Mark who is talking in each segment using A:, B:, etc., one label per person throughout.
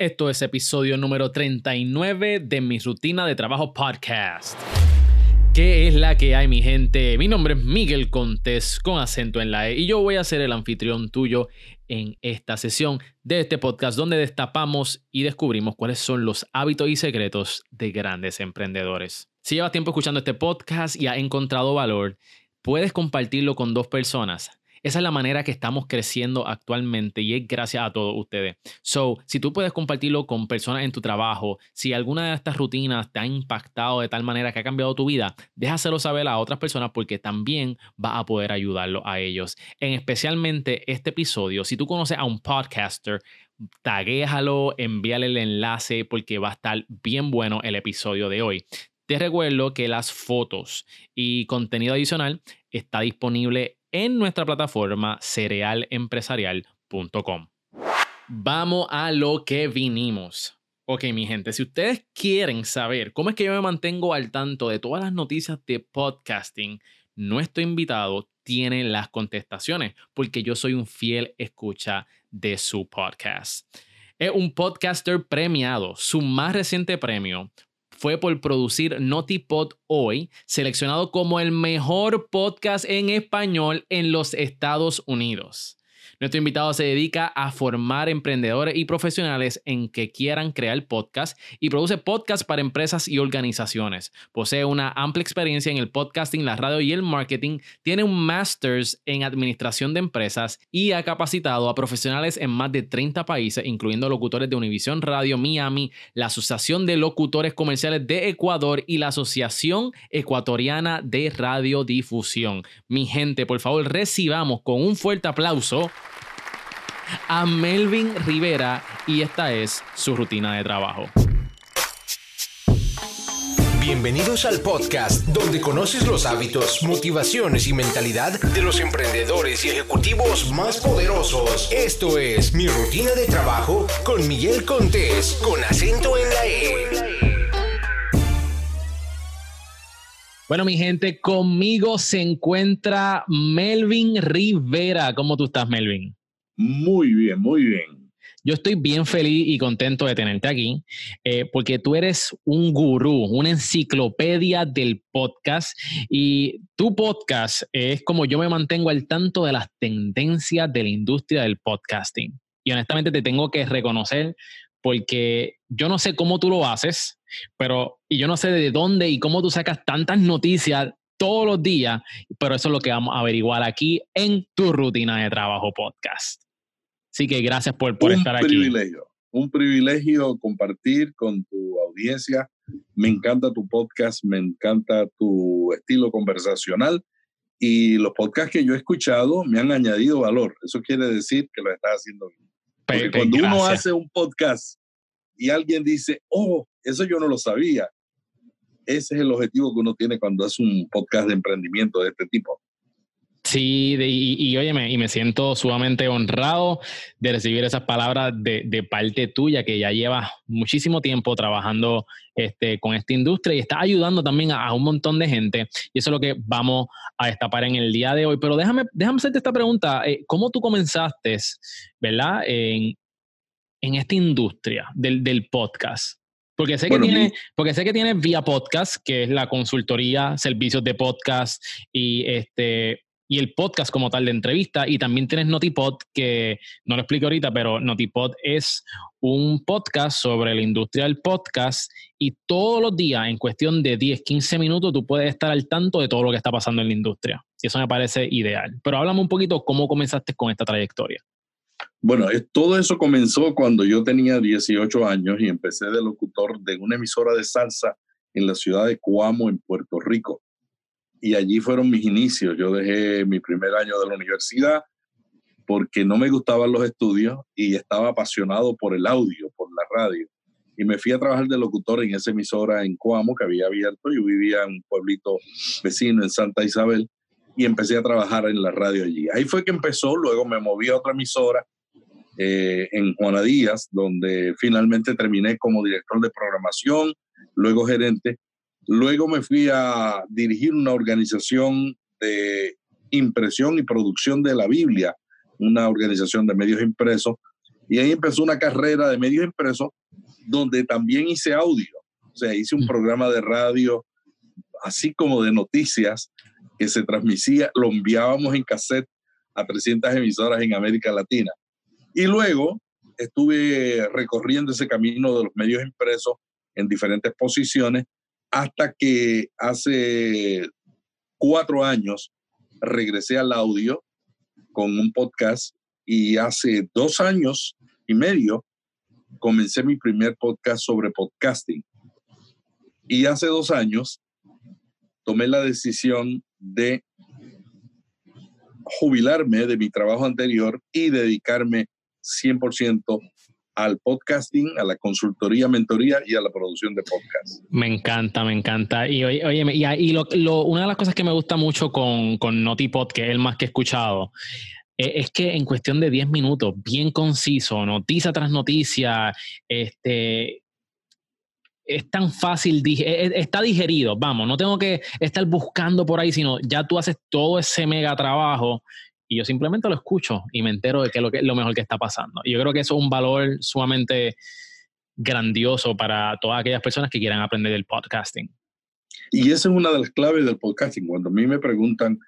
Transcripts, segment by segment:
A: Esto es episodio número 39 de mi rutina de trabajo podcast. ¿Qué es la que hay, mi gente? Mi nombre es Miguel Contés con acento en la E y yo voy a ser el anfitrión tuyo en esta sesión de este podcast donde destapamos y descubrimos cuáles son los hábitos y secretos de grandes emprendedores. Si llevas tiempo escuchando este podcast y has encontrado valor, puedes compartirlo con dos personas esa es la manera que estamos creciendo actualmente y es gracias a todos ustedes. So, si tú puedes compartirlo con personas en tu trabajo, si alguna de estas rutinas te ha impactado de tal manera que ha cambiado tu vida, déjaselo saber a otras personas porque también va a poder ayudarlo a ellos. En especialmente este episodio, si tú conoces a un podcaster, taguéjalo, envíale el enlace porque va a estar bien bueno el episodio de hoy. Te recuerdo que las fotos y contenido adicional está disponible en nuestra plataforma cerealempresarial.com. Vamos a lo que vinimos. Ok, mi gente, si ustedes quieren saber cómo es que yo me mantengo al tanto de todas las noticias de podcasting, nuestro invitado tiene las contestaciones porque yo soy un fiel escucha de su podcast. Es un podcaster premiado. Su más reciente premio fue por producir Notipod Hoy, seleccionado como el mejor podcast en español en los Estados Unidos. Nuestro invitado se dedica a formar emprendedores y profesionales en que quieran crear podcast y produce podcasts para empresas y organizaciones. Posee una amplia experiencia en el podcasting, la radio y el marketing. Tiene un master's en administración de empresas y ha capacitado a profesionales en más de 30 países, incluyendo locutores de Univision Radio Miami, la Asociación de Locutores Comerciales de Ecuador y la Asociación Ecuatoriana de Radiodifusión. Mi gente, por favor, recibamos con un fuerte aplauso a Melvin Rivera y esta es su rutina de trabajo.
B: Bienvenidos al podcast donde conoces los hábitos, motivaciones y mentalidad de los emprendedores y ejecutivos más poderosos. Esto es Mi Rutina de Trabajo con Miguel Contés, con acento en la E.
A: Bueno, mi gente, conmigo se encuentra Melvin Rivera. ¿Cómo tú estás, Melvin?
C: Muy bien, muy bien.
A: Yo estoy bien feliz y contento de tenerte aquí, eh, porque tú eres un gurú, una enciclopedia del podcast y tu podcast es como yo me mantengo al tanto de las tendencias de la industria del podcasting. Y honestamente te tengo que reconocer porque yo no sé cómo tú lo haces, pero y yo no sé de dónde y cómo tú sacas tantas noticias todos los días, pero eso es lo que vamos a averiguar aquí en tu rutina de trabajo podcast. Así que gracias por, por estar
C: aquí. Un privilegio, un privilegio compartir con tu audiencia. Me encanta tu podcast, me encanta tu estilo conversacional y los podcasts que yo he escuchado me han añadido valor. Eso quiere decir que lo estás haciendo bien. Porque cuando uno hace un podcast y alguien dice, oh, eso yo no lo sabía, ese es el objetivo que uno tiene cuando hace un podcast de emprendimiento de este tipo.
A: Sí, y, y, óyeme, y me siento sumamente honrado de recibir esas palabras de, de, parte tuya, que ya llevas muchísimo tiempo trabajando este, con esta industria y está ayudando también a, un montón de gente. Y eso es lo que vamos a destapar en el día de hoy. Pero déjame, déjame hacerte esta pregunta. Eh, ¿Cómo tú comenzaste, verdad, en, en esta industria del, del podcast? Porque sé, que tiene, porque sé que tiene Vía Podcast, que es la consultoría, servicios de podcast y este y el podcast como tal de entrevista. Y también tienes Notipod, que no lo explico ahorita, pero Notipod es un podcast sobre la industria del podcast y todos los días, en cuestión de 10, 15 minutos, tú puedes estar al tanto de todo lo que está pasando en la industria. Y eso me parece ideal. Pero háblame un poquito cómo comenzaste con esta trayectoria.
C: Bueno, todo eso comenzó cuando yo tenía 18 años y empecé de locutor de una emisora de salsa en la ciudad de Cuamo, en Puerto Rico y allí fueron mis inicios. Yo dejé mi primer año de la universidad porque no me gustaban los estudios y estaba apasionado por el audio, por la radio. Y me fui a trabajar de locutor en esa emisora en Coamo que había abierto. Yo vivía en un pueblito vecino en Santa Isabel y empecé a trabajar en la radio allí. Ahí fue que empezó, luego me moví a otra emisora eh, en Juana Díaz, donde finalmente terminé como director de programación, luego gerente Luego me fui a dirigir una organización de impresión y producción de la Biblia, una organización de medios impresos. Y ahí empezó una carrera de medios impresos donde también hice audio. O sea, hice un mm. programa de radio, así como de noticias, que se transmitía, lo enviábamos en cassette a 300 emisoras en América Latina. Y luego estuve recorriendo ese camino de los medios impresos en diferentes posiciones hasta que hace cuatro años regresé al audio con un podcast y hace dos años y medio comencé mi primer podcast sobre podcasting. Y hace dos años tomé la decisión de jubilarme de mi trabajo anterior y dedicarme 100% al podcasting, a la consultoría, mentoría y a la producción de podcast.
A: Me encanta, me encanta. Y oye, y, lo, una de las cosas que me gusta mucho con, con NotiPod, que es el más que he escuchado, e, es que en cuestión de 10 minutos, bien conciso, noticia tras noticia, este, es tan fácil, e, e, está digerido, vamos, no tengo que estar buscando por ahí, sino ya tú haces todo ese mega trabajo y yo simplemente lo escucho y me entero de qué es lo, que, lo mejor que está pasando. Y yo creo que eso es un valor sumamente grandioso para todas aquellas personas que quieran aprender el podcasting.
C: Y esa es una de las claves del podcasting. Cuando a mí me preguntan,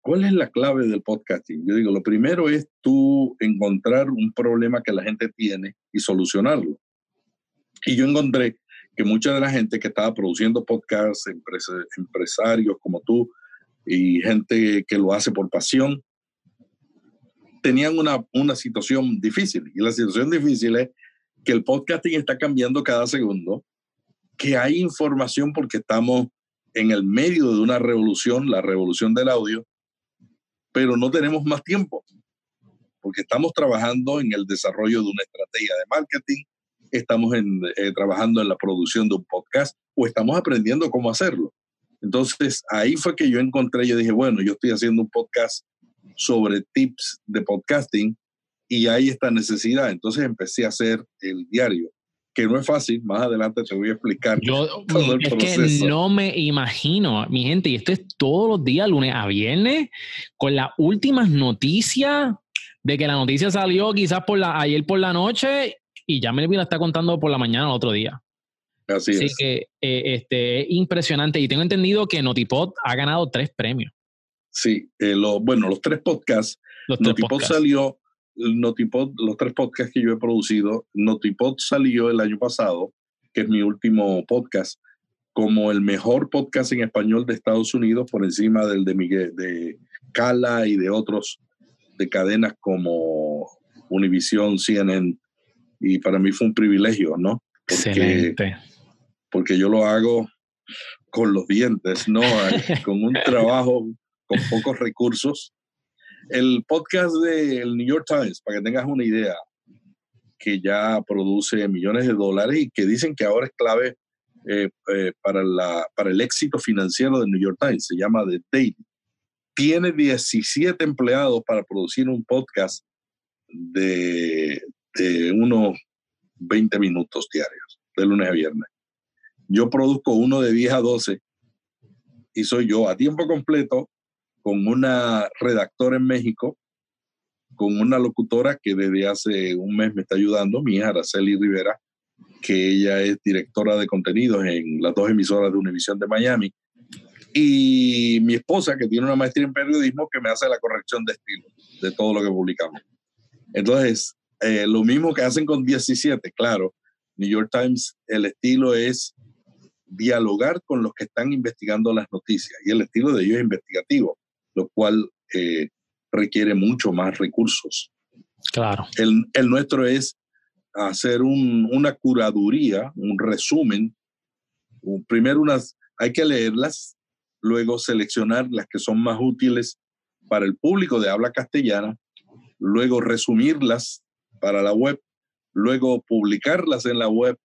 C: ¿cuál es la clave del podcasting? Yo digo, lo primero es tú encontrar un problema que la gente tiene y solucionarlo. Y yo encontré que mucha de la gente que estaba produciendo podcasts, empresarios como tú y gente que lo hace por pasión, tenían una, una situación difícil. Y la situación difícil es que el podcasting está cambiando cada segundo, que hay información porque estamos en el medio de una revolución, la revolución del audio, pero no tenemos más tiempo, porque estamos trabajando en el desarrollo de una estrategia de marketing, estamos en, eh, trabajando en la producción de un podcast o estamos aprendiendo cómo hacerlo. Entonces ahí fue que yo encontré, yo dije, bueno, yo estoy haciendo un podcast sobre tips de podcasting y hay esta necesidad. Entonces empecé a hacer el diario, que no es fácil. Más adelante te voy a explicar
A: Yo, todo el es que no me imagino, mi gente, y esto es todos los días, lunes a viernes, con las últimas noticias de que la noticia salió quizás por la, ayer por la noche y ya me la está contando por la mañana el otro día.
C: Así, Así
A: que eh, este, impresionante. Y tengo entendido que Notipod ha ganado tres premios.
C: Sí, eh, lo, bueno, los tres podcasts. Los Notipod salió, Notipod, los tres podcasts que yo he producido, Notipod salió el año pasado, que es mi último podcast, como el mejor podcast en español de Estados Unidos, por encima del de Miguel, de Cala y de otros de cadenas como Univision, CNN. Y para mí fue un privilegio, ¿no?
A: Porque, Excelente.
C: Porque yo lo hago con los dientes, ¿no? con un trabajo con pocos recursos. El podcast del New York Times, para que tengas una idea, que ya produce millones de dólares y que dicen que ahora es clave eh, eh, para, la, para el éxito financiero del New York Times, se llama The Daily. Tiene 17 empleados para producir un podcast de, de unos 20 minutos diarios, de lunes a viernes. Yo produzco uno de 10 a 12 y soy yo a tiempo completo con una redactora en México, con una locutora que desde hace un mes me está ayudando, mi hija Araceli Rivera, que ella es directora de contenidos en las dos emisoras de Univision de Miami, y mi esposa, que tiene una maestría en periodismo, que me hace la corrección de estilo de todo lo que publicamos. Entonces, eh, lo mismo que hacen con 17, claro, New York Times, el estilo es dialogar con los que están investigando las noticias y el estilo de ellos es investigativo lo cual eh, requiere mucho más recursos.
A: Claro.
C: El, el nuestro es hacer un, una curaduría, un resumen. Primero unas, hay que leerlas, luego seleccionar las que son más útiles para el público de habla castellana, luego resumirlas para la web, luego publicarlas en la web,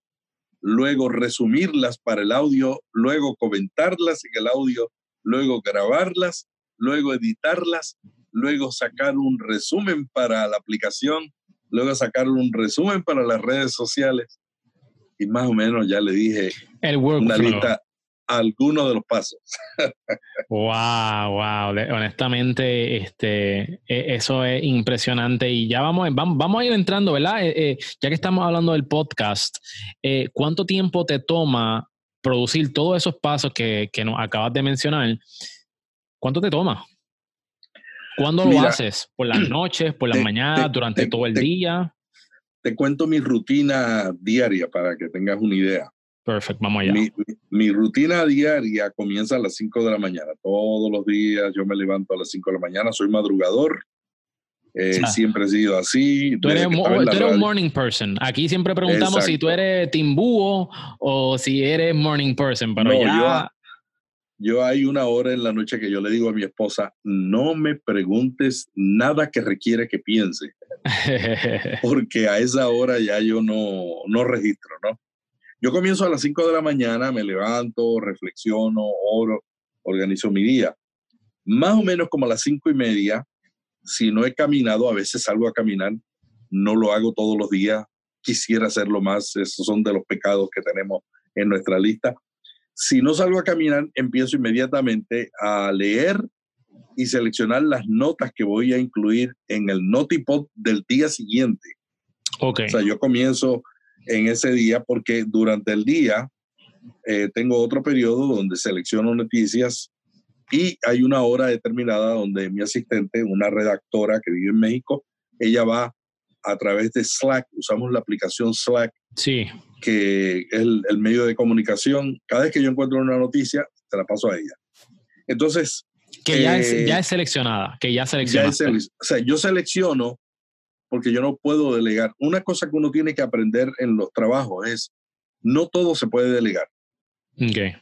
C: luego resumirlas para el audio, luego comentarlas en el audio, luego grabarlas luego editarlas, luego sacar un resumen para la aplicación, luego sacar un resumen para las redes sociales. Y más o menos ya le dije
A: El una lista,
C: algunos de los pasos.
A: wow, wow. Honestamente, este, e, eso es impresionante. Y ya vamos, vamos, a ir entrando, ¿verdad? Eh, eh, ya que estamos hablando del podcast, eh, ¿cuánto tiempo te toma producir todos esos pasos que, que nos acabas de mencionar? ¿Cuánto te toma? ¿Cuándo lo haces? ¿Por las noches, por las mañanas, durante todo el día?
C: Te cuento mi rutina diaria para que tengas una idea.
A: Perfecto, vamos allá.
C: Mi, rutina diaria comienza a las 5 de la mañana. Todos los días yo me levanto a las 5 de la mañana. Soy madrugador. Eh, siempre he sido así.
A: Tú eres, un morning person. Aquí siempre preguntamos si tú eres timbúo o si eres morning person, pero ya...
C: Yo, hay una hora en la noche que yo le digo a mi esposa, no me preguntes nada que requiere que piense, porque a esa hora ya yo no, no registro, ¿no? Yo comienzo a las 5 de la mañana, me levanto, reflexiono, oro, organizo mi día. Más o menos como a las cinco y media, si no he caminado, a veces salgo a caminar, no lo hago todos los días, quisiera hacerlo más, esos son de los pecados que tenemos en nuestra lista. Si no salgo a caminar, empiezo inmediatamente a leer y seleccionar las notas que voy a incluir en el notipod del día siguiente.
A: Okay.
C: O sea, yo comienzo en ese día porque durante el día eh, tengo otro periodo donde selecciono noticias y hay una hora determinada donde mi asistente, una redactora que vive en México, ella va a través de Slack, usamos la aplicación Slack,
A: sí.
C: que es el, medio de comunicación. Cada vez que yo encuentro una noticia, te la paso a ella. Entonces...
A: Que ya, es, ya eh, es seleccionada, que ya selecciona.
C: o sea, yo selecciono porque yo no puedo delegar. Una cosa que uno tiene que aprender en los trabajos es, no todo se puede delegar.
A: Okay.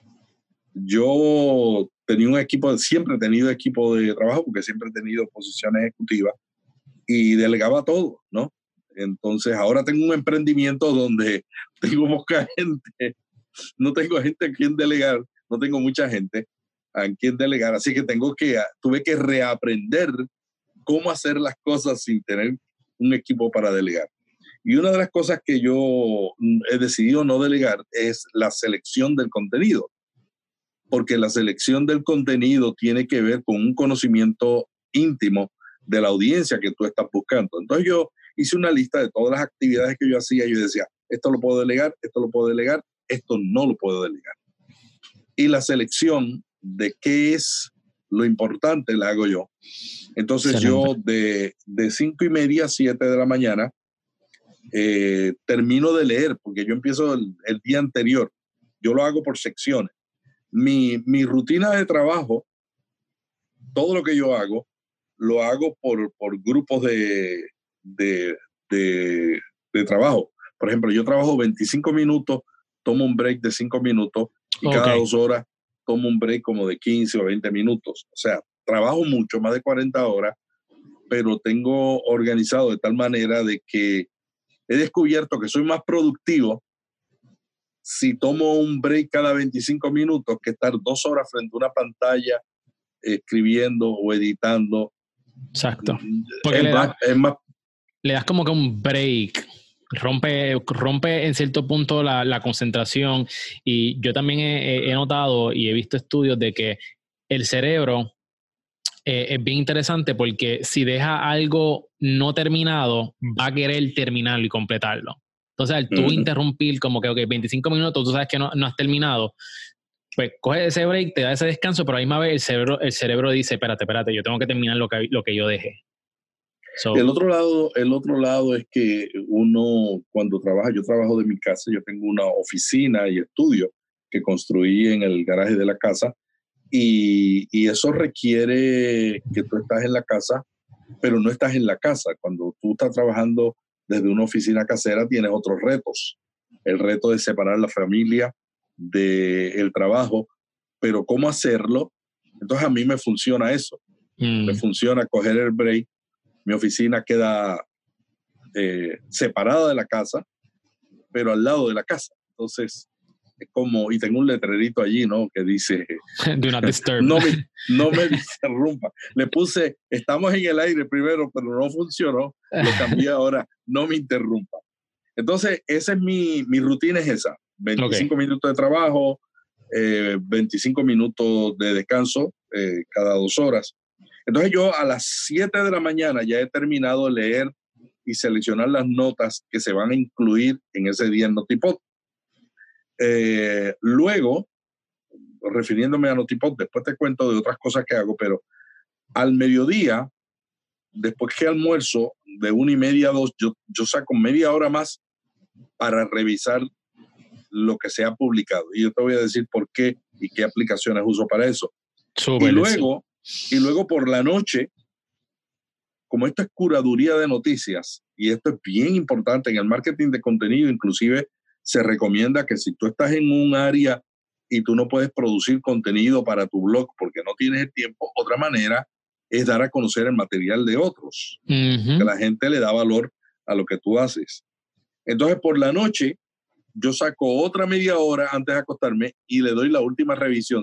C: Yo tenía un equipo, siempre he tenido equipo de trabajo porque siempre he tenido posiciones ejecutivas y delegaba todo, ¿no? Entonces ahora tengo un emprendimiento donde tengo poca gente, no tengo gente a quien delegar, no tengo mucha gente a quien delegar, así que tengo que, tuve que reaprender cómo hacer las cosas sin tener un equipo para delegar. Y una de las cosas que yo he decidido no delegar es la selección del contenido, porque la selección del contenido tiene que ver con un conocimiento íntimo de la audiencia que tú estás buscando. Entonces yo hice una lista de todas las actividades que yo hacía y yo decía, esto lo puedo delegar, esto lo puedo delegar, esto no lo puedo delegar. Y la selección de qué es lo importante la hago yo. Entonces yo de, de cinco y media a siete de la mañana eh, termino de leer, porque yo empiezo el, día anterior. Yo lo hago por secciones. Mi, mi, rutina de trabajo, todo lo que yo hago, lo hago por, por grupos de, de, de, de, trabajo. Por ejemplo, yo trabajo 25 minutos, tomo un break de 5 minutos y cada dos horas tomo un break como de 15 o 20 minutos. O sea, trabajo mucho, más de 40 horas, pero tengo organizado de tal manera de que he descubierto que soy más productivo si tomo un break cada 25 minutos que estar dos horas frente a una pantalla escribiendo o editando.
A: Exacto. Porque le, das como que un break. Rompe, rompe en cierto punto la, concentración y yo también he, notado y he visto estudios de que el cerebro eh, es bien interesante porque si deja algo no terminado, va a querer terminarlo y completarlo. Entonces, al tú interrumpir como que, ok, 25 minutos, tú sabes que no, no has terminado, pues coge ese break, te da ese descanso, pero a la misma vez el cerebro, el cerebro dice, espérate, espérate, yo tengo que terminar lo que, lo que yo dejé.
C: El, otro lado, el otro lado es que uno cuando trabaja, yo trabajo de mi casa, yo tengo una oficina y estudio que construí en el garaje de la casa y, eso requiere que tú estás en la casa, pero no estás en la casa. Cuando tú estás trabajando desde una oficina casera, tienes otros retos. El reto de separar la familia del trabajo, pero ¿cómo hacerlo? Entonces a mí me funciona eso. Me mm. funciona coger el break. Mi oficina queda eh, separada de la casa, pero al lado de la casa. Entonces, como, y tengo un letrerito allí, ¿no? Que dice,
A: Do not disturb.
C: no, me, no me interrumpa. Le puse, estamos en el aire primero, pero no funcionó. Lo cambié ahora, no me interrumpa. Entonces, esa es mi, mi rutina, es esa. 25 minutos de trabajo, 25 minutos de descanso cada dos horas. Entonces yo a las 7 de la mañana ya he terminado de leer y seleccionar las notas que se van a incluir en ese día en Notipod. luego, refiriéndome a Notipod, después te cuento de otras cosas que hago, pero al mediodía, después que almuerzo, de una y media a dos, yo, yo saco media hora más para revisar lo que se ha publicado. Y yo te voy a decir por qué y qué aplicaciones uso para eso. y luego, y luego por la noche, como esto es curaduría de noticias, y esto es bien importante en el marketing de contenido, inclusive se recomienda que si tú estás en un área y tú no puedes producir contenido para tu blog porque no tienes el tiempo, otra manera es dar a conocer el material de otros, que la gente le da valor a lo que tú haces. Entonces, por la noche, yo saco otra media hora antes de acostarme y le doy la última revisión.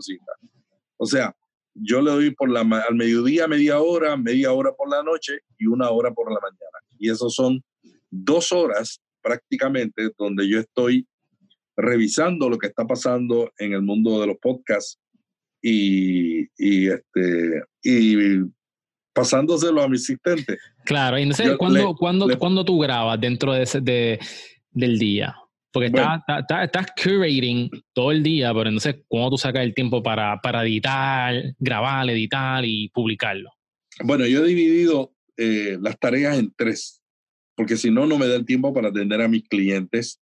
C: O sea, yo le doy por la, al mediodía media hora, media hora por la noche y una hora por la mañana. Y eso son dos horas prácticamente donde yo estoy revisando lo que está pasando en el mundo de los podcasts y, y, este, y pasándoselo a mi asistente.
A: Claro, y no sé, ¿cuándo, ¿cuándo, tú grabas dentro de ese, de, del día? Porque estás, estás, curating todo el día, pero entonces, ¿cómo tú sacas el tiempo para, para editar, grabar, editar y publicarlo?
C: Bueno, yo he dividido eh, las tareas en tres, porque si no, no me da el tiempo para atender a mis clientes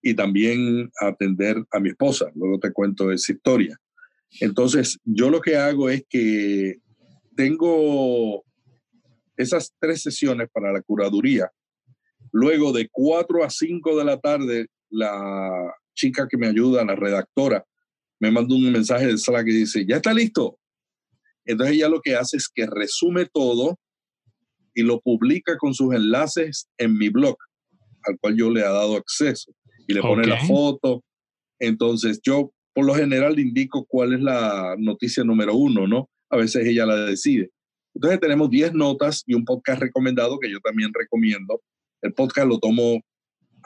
C: y también atender a mi esposa. Luego te cuento esa historia. Entonces, yo lo que hago es que tengo esas tres sesiones para la curaduría. Luego de 4 a 5 de la tarde, la chica que me ayuda, la redactora, me manda un mensaje de sala que dice, ya está listo. Entonces ella lo que hace es que resume todo y lo publica con sus enlaces en mi blog, al cual yo le he dado acceso y le pone la foto. Entonces yo por lo general le indico cuál es la noticia número uno, ¿no? A veces ella la decide. Entonces tenemos 10 notas y un podcast recomendado que yo también recomiendo. El podcast lo tomo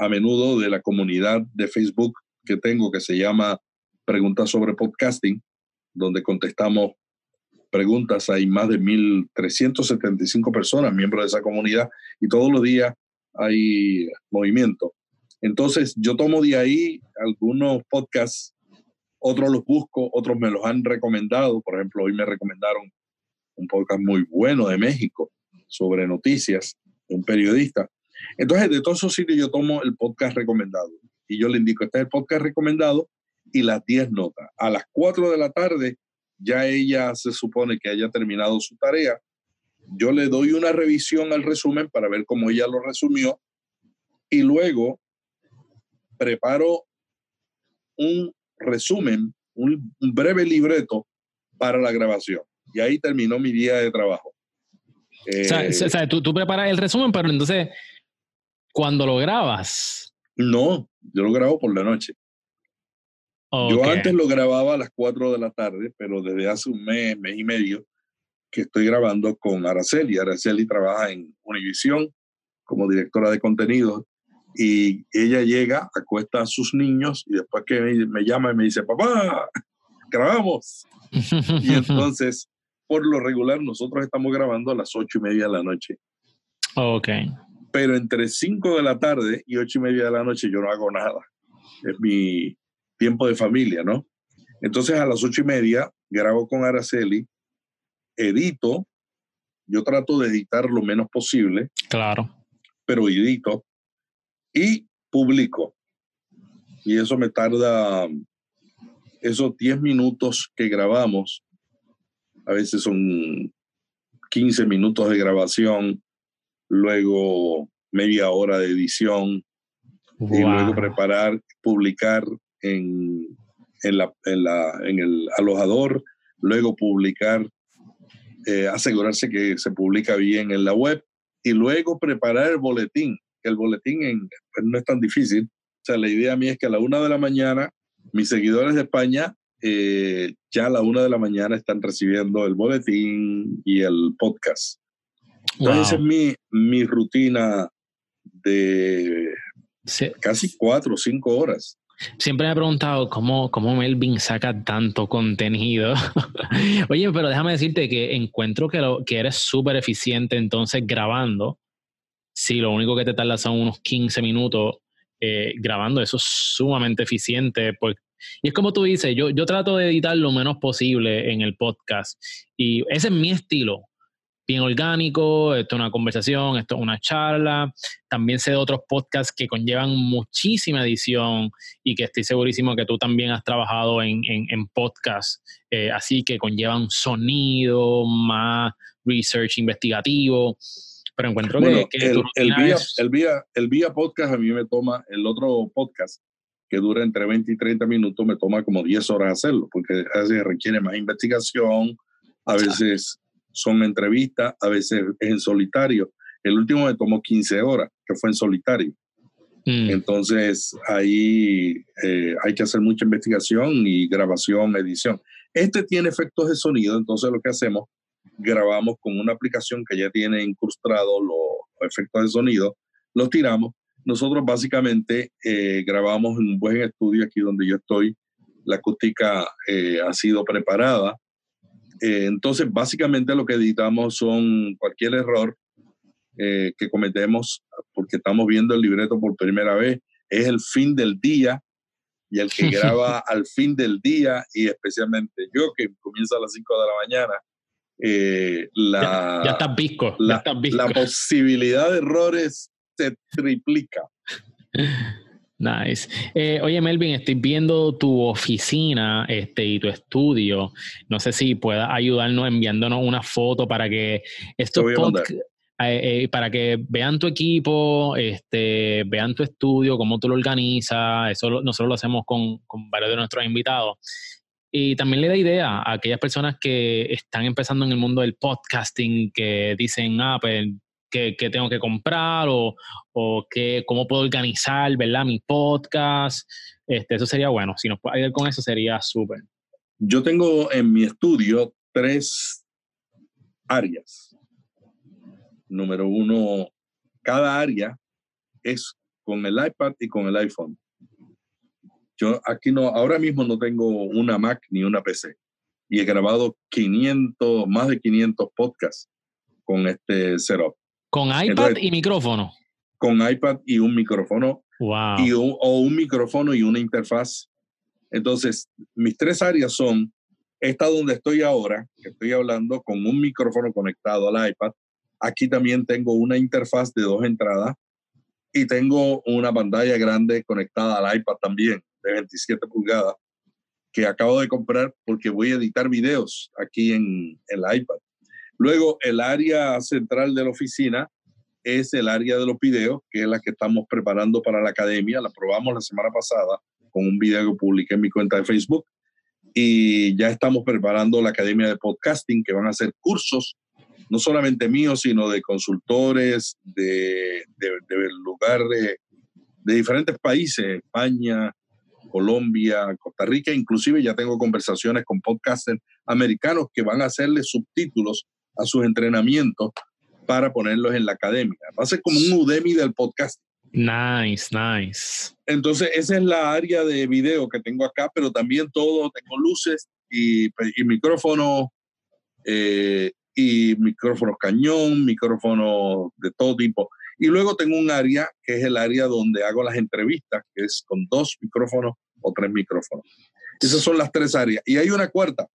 C: a menudo de la comunidad de Facebook que tengo que se llama Preguntas sobre Podcasting, donde contestamos preguntas. Hay más de 1.375 personas miembros de esa comunidad y todos los días hay movimiento. Entonces yo tomo de ahí algunos podcasts otros los busco, otros me los han recomendado. Por ejemplo, hoy me recomendaron un podcast muy bueno de México sobre noticias de un periodista. Entonces, de todos esos sitios yo tomo el podcast recomendado y yo le indico, este es el podcast recomendado y las 10 notas. A las 4 de la tarde ya ella se supone que haya terminado su tarea. Yo le doy una revisión al resumen para ver cómo ella lo resumió y luego preparo un resumen, un, breve libreto para la grabación. Y ahí terminó mi día de trabajo.
A: o sea, eh, tú, tú, preparas el resumen, pero entonces, cuando lo grabas.
C: No, yo lo grabo por la noche. Yo antes lo grababa a las 4 de la tarde, pero desde hace un mes, mes y medio, que estoy grabando con Araceli. Araceli trabaja en Univision como directora de contenidos y ella llega, acuesta a sus niños y después que me, llama y me dice, papá, grabamos. y entonces, por lo regular, nosotros estamos grabando a las ocho y media de la noche.
A: Ok.
C: Pero entre cinco de la tarde y ocho y media de la noche yo no hago nada. Es mi tiempo de familia, ¿no? Entonces a las ocho y media grabo con Araceli, edito, yo trato de editar lo menos posible.
A: Claro.
C: Pero edito y publico. Y eso me tarda, esos 10 minutos que grabamos, a veces son 15 minutos de grabación, luego media hora de edición y luego preparar, publicar en, en, la, en, la, en el alojador, luego publicar, eh, asegurarse que se publica bien en la web y luego preparar el boletín el boletín en, pues, no es tan difícil. O sea, la idea mía es que a la una de la mañana, mis seguidores de España eh, ya a la una de la mañana están recibiendo el boletín y el podcast. Entonces, esa es mi, mi rutina de casi cuatro o cinco horas.
A: Siempre me he preguntado cómo, cómo Melvin saca tanto contenido. Oye, pero déjame decirte que encuentro que, lo, que eres súper eficiente entonces grabando. Si lo único que te tarda son unos 15 minutos eh, grabando, eso es sumamente eficiente. Pues, y es como tú dices, yo, yo trato de editar lo menos posible en el podcast. Y ese es mi estilo bien orgánico, esto es una conversación, esto es una charla. También sé de otros podcasts que conllevan muchísima edición y que estoy segurísimo que tú también has trabajado en, en, podcasts, eh, así que conllevan sonido, más research investigativo. Pero encuentro que,
C: el, el, vía, el, vía, el vía podcast a mí me toma, el otro podcast que dura entre 20 y 30 minutos, me toma como 10 horas hacerlo, porque a veces requiere más investigación, a veces son entrevistas, a veces es en solitario. El último me tomó 15 horas, que fue en solitario. Mm. Entonces, ahí eh, hay que hacer mucha investigación y grabación, edición. Este tiene efectos de sonido, entonces lo que hacemos, grabamos con una aplicación que ya tiene incrustado los efectos de sonido, los tiramos. Nosotros básicamente eh, grabamos en un buen estudio aquí donde yo estoy. La acústica eh, ha sido preparada eh, entonces, básicamente lo que editamos son cualquier error eh, que cometemos porque estamos viendo el libreto por primera vez, es el fin del día y el que graba al fin del día y especialmente yo que comienza a las 5 de la mañana, eh, la,
A: ya, está pisco,
C: la, la posibilidad de errores se triplica.
A: Nice. Eh, oye, Melvin, estoy viendo tu oficina este, y tu estudio. No sé si puedas ayudarnos enviándonos una foto para que estos eh, eh, para que vean tu equipo, este, vean tu estudio, cómo tú lo organizas. Eso nosotros lo hacemos con, con varios de nuestros invitados. Y también le da idea a aquellas personas que están empezando en el mundo del podcasting, que dicen, ah, pues que, tengo que comprar o, o que, cómo puedo organizar, ¿verdad? Mi podcast. Este, eso sería bueno. Si nos puede ayudar con eso, sería súper.
C: Yo tengo en mi estudio tres áreas. Número uno, cada área es con el iPad y con el iPhone. Yo aquí no, ahora mismo no tengo una Mac ni una PC y he grabado 500, más de 500 podcasts con este setup.
A: ¿Con iPad y micrófono?
C: Con iPad y un micrófono.
A: Wow.
C: Y o un micrófono y una interfaz. Entonces, mis tres áreas son esta donde estoy ahora, que estoy hablando con un micrófono conectado al iPad. Aquí también tengo una interfaz de dos entradas y tengo una pantalla grande conectada al iPad también, de 27 pulgadas, que acabo de comprar porque voy a editar videos aquí en el iPad. Luego, el área central de la oficina es el área de los videos, que es la que estamos preparando para la academia. La probamos la semana pasada con un video que publiqué en mi cuenta de Facebook. Y ya estamos preparando la academia de podcasting, que van a ser cursos, no solamente míos, sino de consultores de, de, lugares, de diferentes países, España, Colombia, Costa Rica, inclusive ya tengo conversaciones con podcasters americanos que van a hacerle subtítulos a sus entrenamientos para ponerlos en la academia. Va a ser como un Udemy del podcast.
A: Nice, nice.
C: Entonces, esa es la área de video que tengo acá, pero también todo, tengo luces y, y micrófonos, eh, y micrófonos cañón, micrófonos de todo tipo. Y luego tengo un área que es el área donde hago las entrevistas, que es con dos micrófonos o tres micrófonos. Esas son las tres áreas. Y hay una cuarta.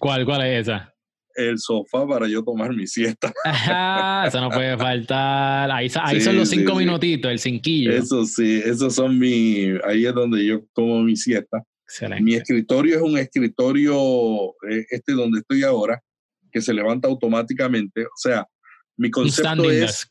A: ¿Cuál, cuál es esa?
C: El sofá para yo tomar mi siesta.
A: eso no puede faltar. Ahí, son los cinco minutitos, el cinquillo.
C: Eso sí, esos son mi. Ahí es donde yo tomo mi siesta. Mi escritorio es un escritorio, eh, este donde estoy ahora, que se levanta automáticamente. O sea, mi concepto es,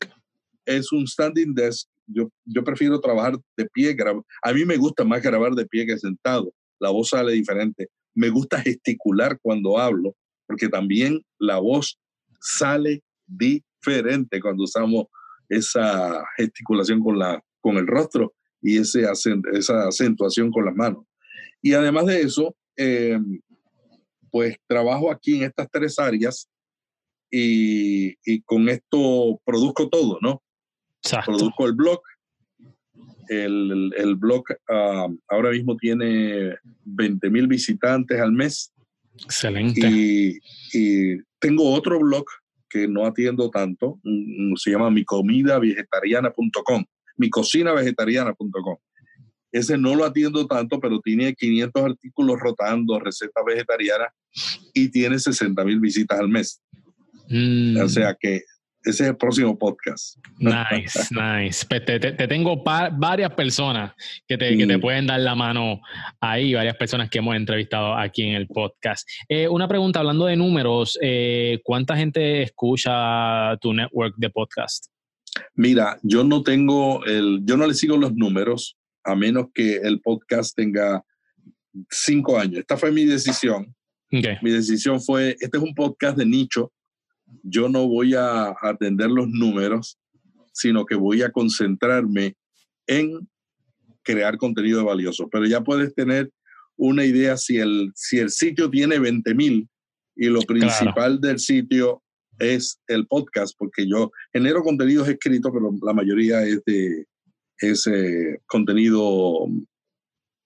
C: es un standing desk. Yo, yo prefiero trabajar de pie. A mí me gusta más grabar de pie que sentado. La voz sale diferente. Me gusta gesticular cuando hablo porque también la voz sale diferente cuando usamos esa gesticulación con, la, con el rostro y ese, esa acentuación con las manos. Y además de eso, em, pues trabajo aquí en estas tres áreas y, con esto produzco todo, ¿no? Produzco el blog, El, el blog ah, ahora mismo tiene 20 mil visitantes al mes.
A: Excelente.
C: Y, y, tengo otro blog que no atiendo tanto, se llama mi comida vegetariana.com, mi cocina vegetariana.com. Ese no lo atiendo tanto, pero tiene 500 artículos rotando, recetas vegetarianas y tiene 60 mil visitas al mes.
A: Mm.
C: O sea que ese es el próximo podcast.
A: Nice, nice. Pues te, tengo varias personas que te, que te, pueden dar la mano ahí, varias personas que hemos entrevistado aquí en el podcast. Eh, una pregunta, hablando de números, eh, ¿cuánta gente escucha tu network de podcast?
C: Mira, yo no tengo el, yo no le sigo los números a menos que el podcast tenga cinco años. Esta fue mi decisión. Mi decisión fue, este es un podcast de nicho, yo no voy a atender los números, sino que voy a concentrarme en crear contenido valioso. Pero ya puedes tener una idea si el, si el sitio tiene 20 mil y lo principal del sitio es el podcast, porque yo genero contenidos escritos, pero la mayoría es de ese contenido,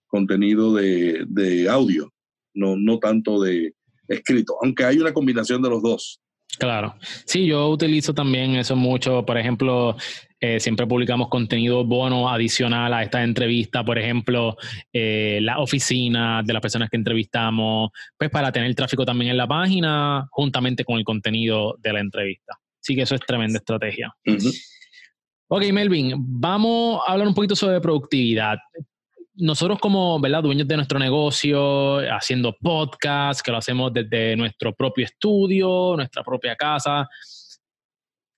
C: contenido de, de audio, no, no tanto de escrito, aunque hay una combinación de los dos.
A: Claro. Sí, yo utilizo también eso mucho. Por ejemplo, eh, siempre publicamos contenido bono adicional a esta entrevista. Por ejemplo, eh, la oficina de las personas que entrevistamos, pues para tener tráfico también en la página, juntamente con el contenido de la entrevista. Sí que eso es tremenda estrategia. Ok, Melvin, vamos a hablar un poquito sobre productividad nosotros como ¿verdad? dueños de nuestro negocio, haciendo podcast, que lo hacemos desde nuestro propio estudio, nuestra propia casa,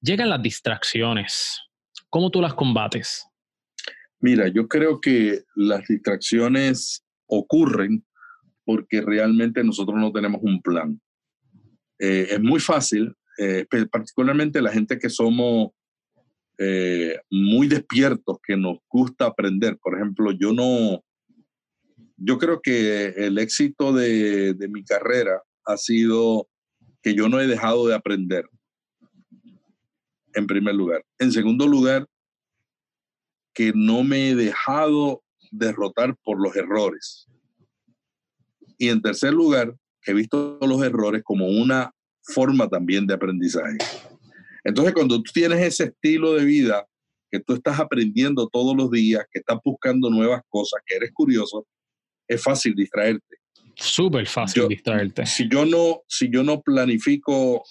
A: llegan las distracciones. ¿Cómo tú las combates?
C: Mira, yo creo que las distracciones ocurren porque realmente nosotros no tenemos un plan. Eh, es muy fácil, eh, particularmente la gente que somos eh, muy despiertos que nos gusta aprender. Por ejemplo, yo no, yo creo que el éxito de, de mi carrera ha sido que yo no he dejado de aprender, en primer lugar. En segundo lugar, que no me he dejado derrotar por los errores. Y en tercer lugar, he visto los errores como una forma también de aprendizaje. Entonces, cuando tú tienes ese estilo de vida, que tú estás aprendiendo todos los días, que estás buscando nuevas cosas, que eres curioso, es fácil distraerte.
A: Súper fácil distraerte.
C: Si yo, no, si yo no planifico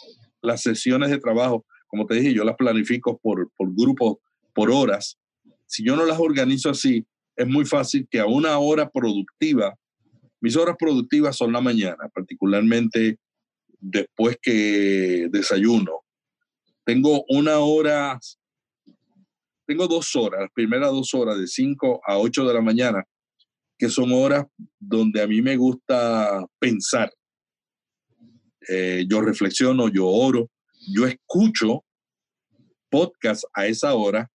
C: las sesiones de trabajo, como te dije, yo las planifico por, por grupos, por horas. Si yo no las organizo así, es muy fácil que a una hora productiva, mis horas productivas son la mañana, particularmente después que desayuno, tengo una hora, tengo dos horas, las primeras dos horas de 5 a 8 de la mañana, que son horas donde a mí me gusta pensar. Eh, yo reflexiono, yo oro, yo escucho podcasts a esa hora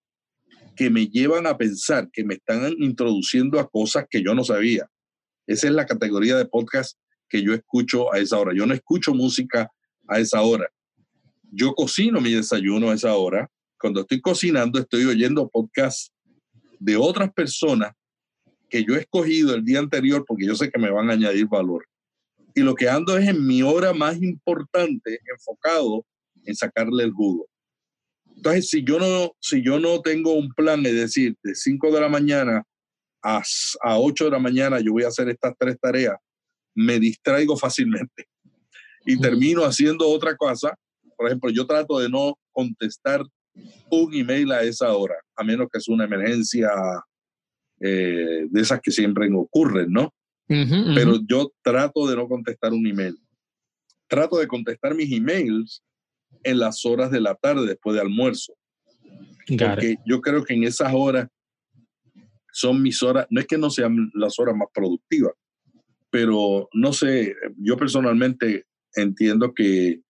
C: que me llevan a pensar, que me están introduciendo a cosas que yo no sabía. Esa es la categoría de podcast que yo escucho a esa hora. Yo no escucho música a esa hora. Yo cocino mi desayuno a esa hora. Cuando estoy cocinando, estoy oyendo podcasts de otras personas que yo he escogido el día anterior porque yo sé que me van a añadir valor. Y lo que ando es en mi hora más importante, enfocado en sacarle el jugo. Entonces, si yo no, si yo no tengo un plan, es decir, de 5 de la mañana a, a 8 de la mañana yo voy a hacer estas tres tareas, me distraigo fácilmente y termino haciendo otra cosa por ejemplo, yo trato de no contestar un email a esa hora, a menos que es una emergencia eh, de esas que siempre ocurren, ¿no? Pero yo trato de no contestar un email. Trato de contestar mis emails en las horas de la tarde después de almuerzo. Porque yo creo que en esas horas son mis horas, no es que no sean las horas más productivas, pero no sé, yo personalmente entiendo que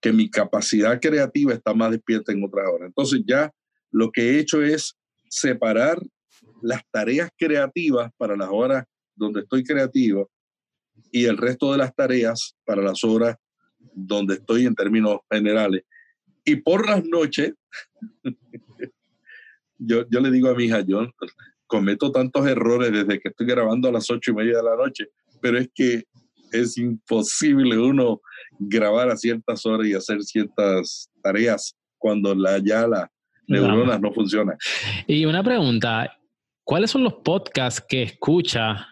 C: que mi capacidad creativa está más despierta en otras horas. Entonces ya lo que he hecho es separar las tareas creativas para las horas donde estoy creativo y el resto de las tareas para las horas donde estoy en términos generales. Y por las noches, yo, yo le digo a mi hija, yo, cometo tantos errores desde que estoy grabando a las ocho y media de la noche, pero es que es imposible uno grabar a ciertas horas y hacer ciertas tareas cuando la, ya las neuronas no funcionan.
A: Y una pregunta, ¿cuáles son los podcasts que escucha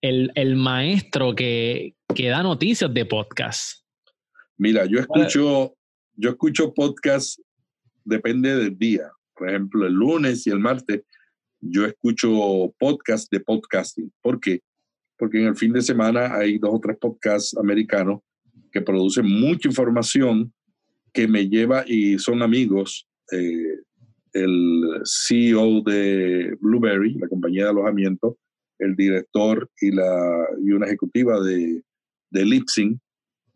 A: el, el maestro que, que, da noticias de podcast?
C: Mira, yo escucho, yo escucho podcast, depende del día. Por ejemplo, el lunes y el martes, yo escucho podcast de podcasting. ¿Por qué? Porque en el fin de semana hay dos o tres podcasts americanos que producen mucha información que me lleva y son amigos. Eh, el CEO de Blueberry, la compañía de alojamiento, el director y, la, y una ejecutiva de, de Lipsing,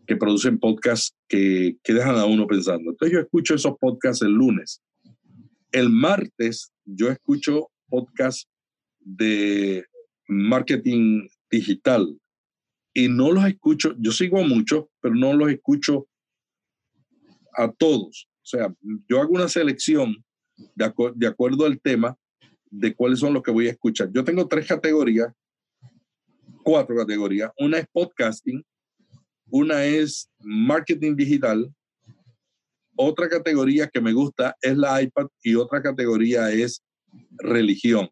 C: que producen podcasts que, que dejan a uno pensando. Entonces yo escucho esos podcasts el lunes. El martes yo escucho podcasts de marketing digital y no los escucho, yo sigo a muchos, pero no los escucho a todos. O sea, yo hago una selección de, de acuerdo al tema de cuáles son los que voy a escuchar. Yo tengo tres categorías, cuatro categorías. Una es podcasting, una es marketing digital, otra categoría que me gusta es la iPad y otra categoría es religión,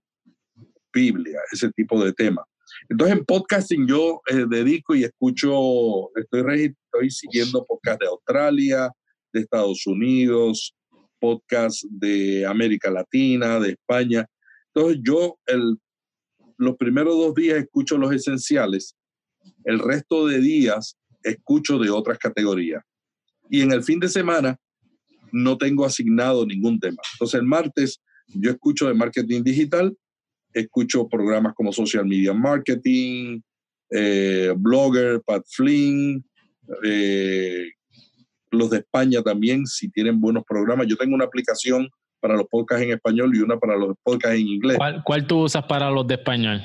C: Biblia, ese tipo de tema. Entonces en podcasting yo eh, dedico y escucho, estoy, estoy siguiendo podcast de Australia, de Estados Unidos, podcast de América Latina, de España. Entonces yo el, los primeros dos días escucho los esenciales, el resto de días escucho de otras categorías. Y en el fin de semana no tengo asignado ningún tema. Entonces el martes yo escucho de marketing digital, escucho programas como Social Media Marketing, eh, Blogger, Pat Flynn, eh, los de España también, si tienen buenos programas. Yo tengo una aplicación para los podcasts en español y una para los podcasts en inglés.
A: ¿Cuál, tú usas para los de español?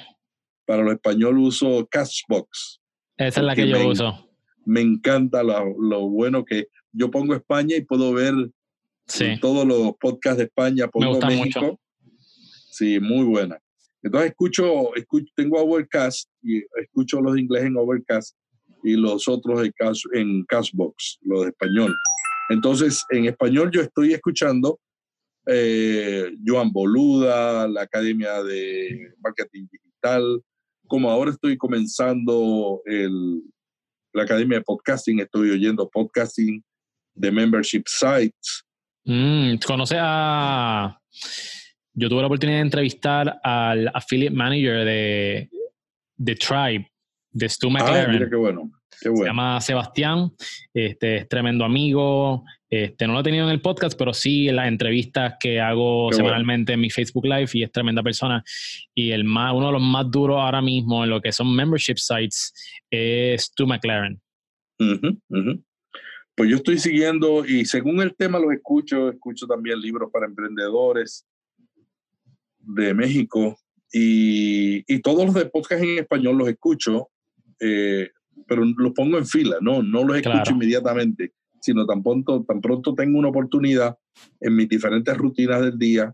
C: Para los español uso Cashbox.
A: Esa es la que yo uso.
C: Me encanta lo, lo, bueno que yo pongo España y puedo ver todos los podcasts de España, pongo México. Sí, muy buena. Entonces escucho, escucho, tengo Overcast y escucho los ingleses en Overcast y los otros en, en Castbox, los de español. Entonces, en español yo estoy escuchando eh, Joan Boluda, la Academia de Marketing Digital. Como ahora estoy comenzando el, la Academia de Podcasting, estoy oyendo podcasting de membership sites.
A: Mm, ¿Conoce a... Yo tuve la oportunidad de entrevistar al affiliate manager de, de Tribe, de Stu ah, McLaren.
C: qué bueno. Se
A: llama Sebastián, este, es tremendo amigo. Este, no lo he tenido en el podcast, pero sí en las entrevistas que hago semanalmente en mi Facebook Live y es tremenda persona. Y el más, uno de los más duros ahora mismo en lo que son membership sites es Stu McLaren.
C: Pues yo estoy siguiendo y según el tema los escucho, escucho también libros para emprendedores de México y, y todos los de podcast en español los escucho. Eh, pero los pongo en fila, no, no los escucho inmediatamente, sino tan pronto, tan pronto tengo una oportunidad en mis diferentes rutinas del día,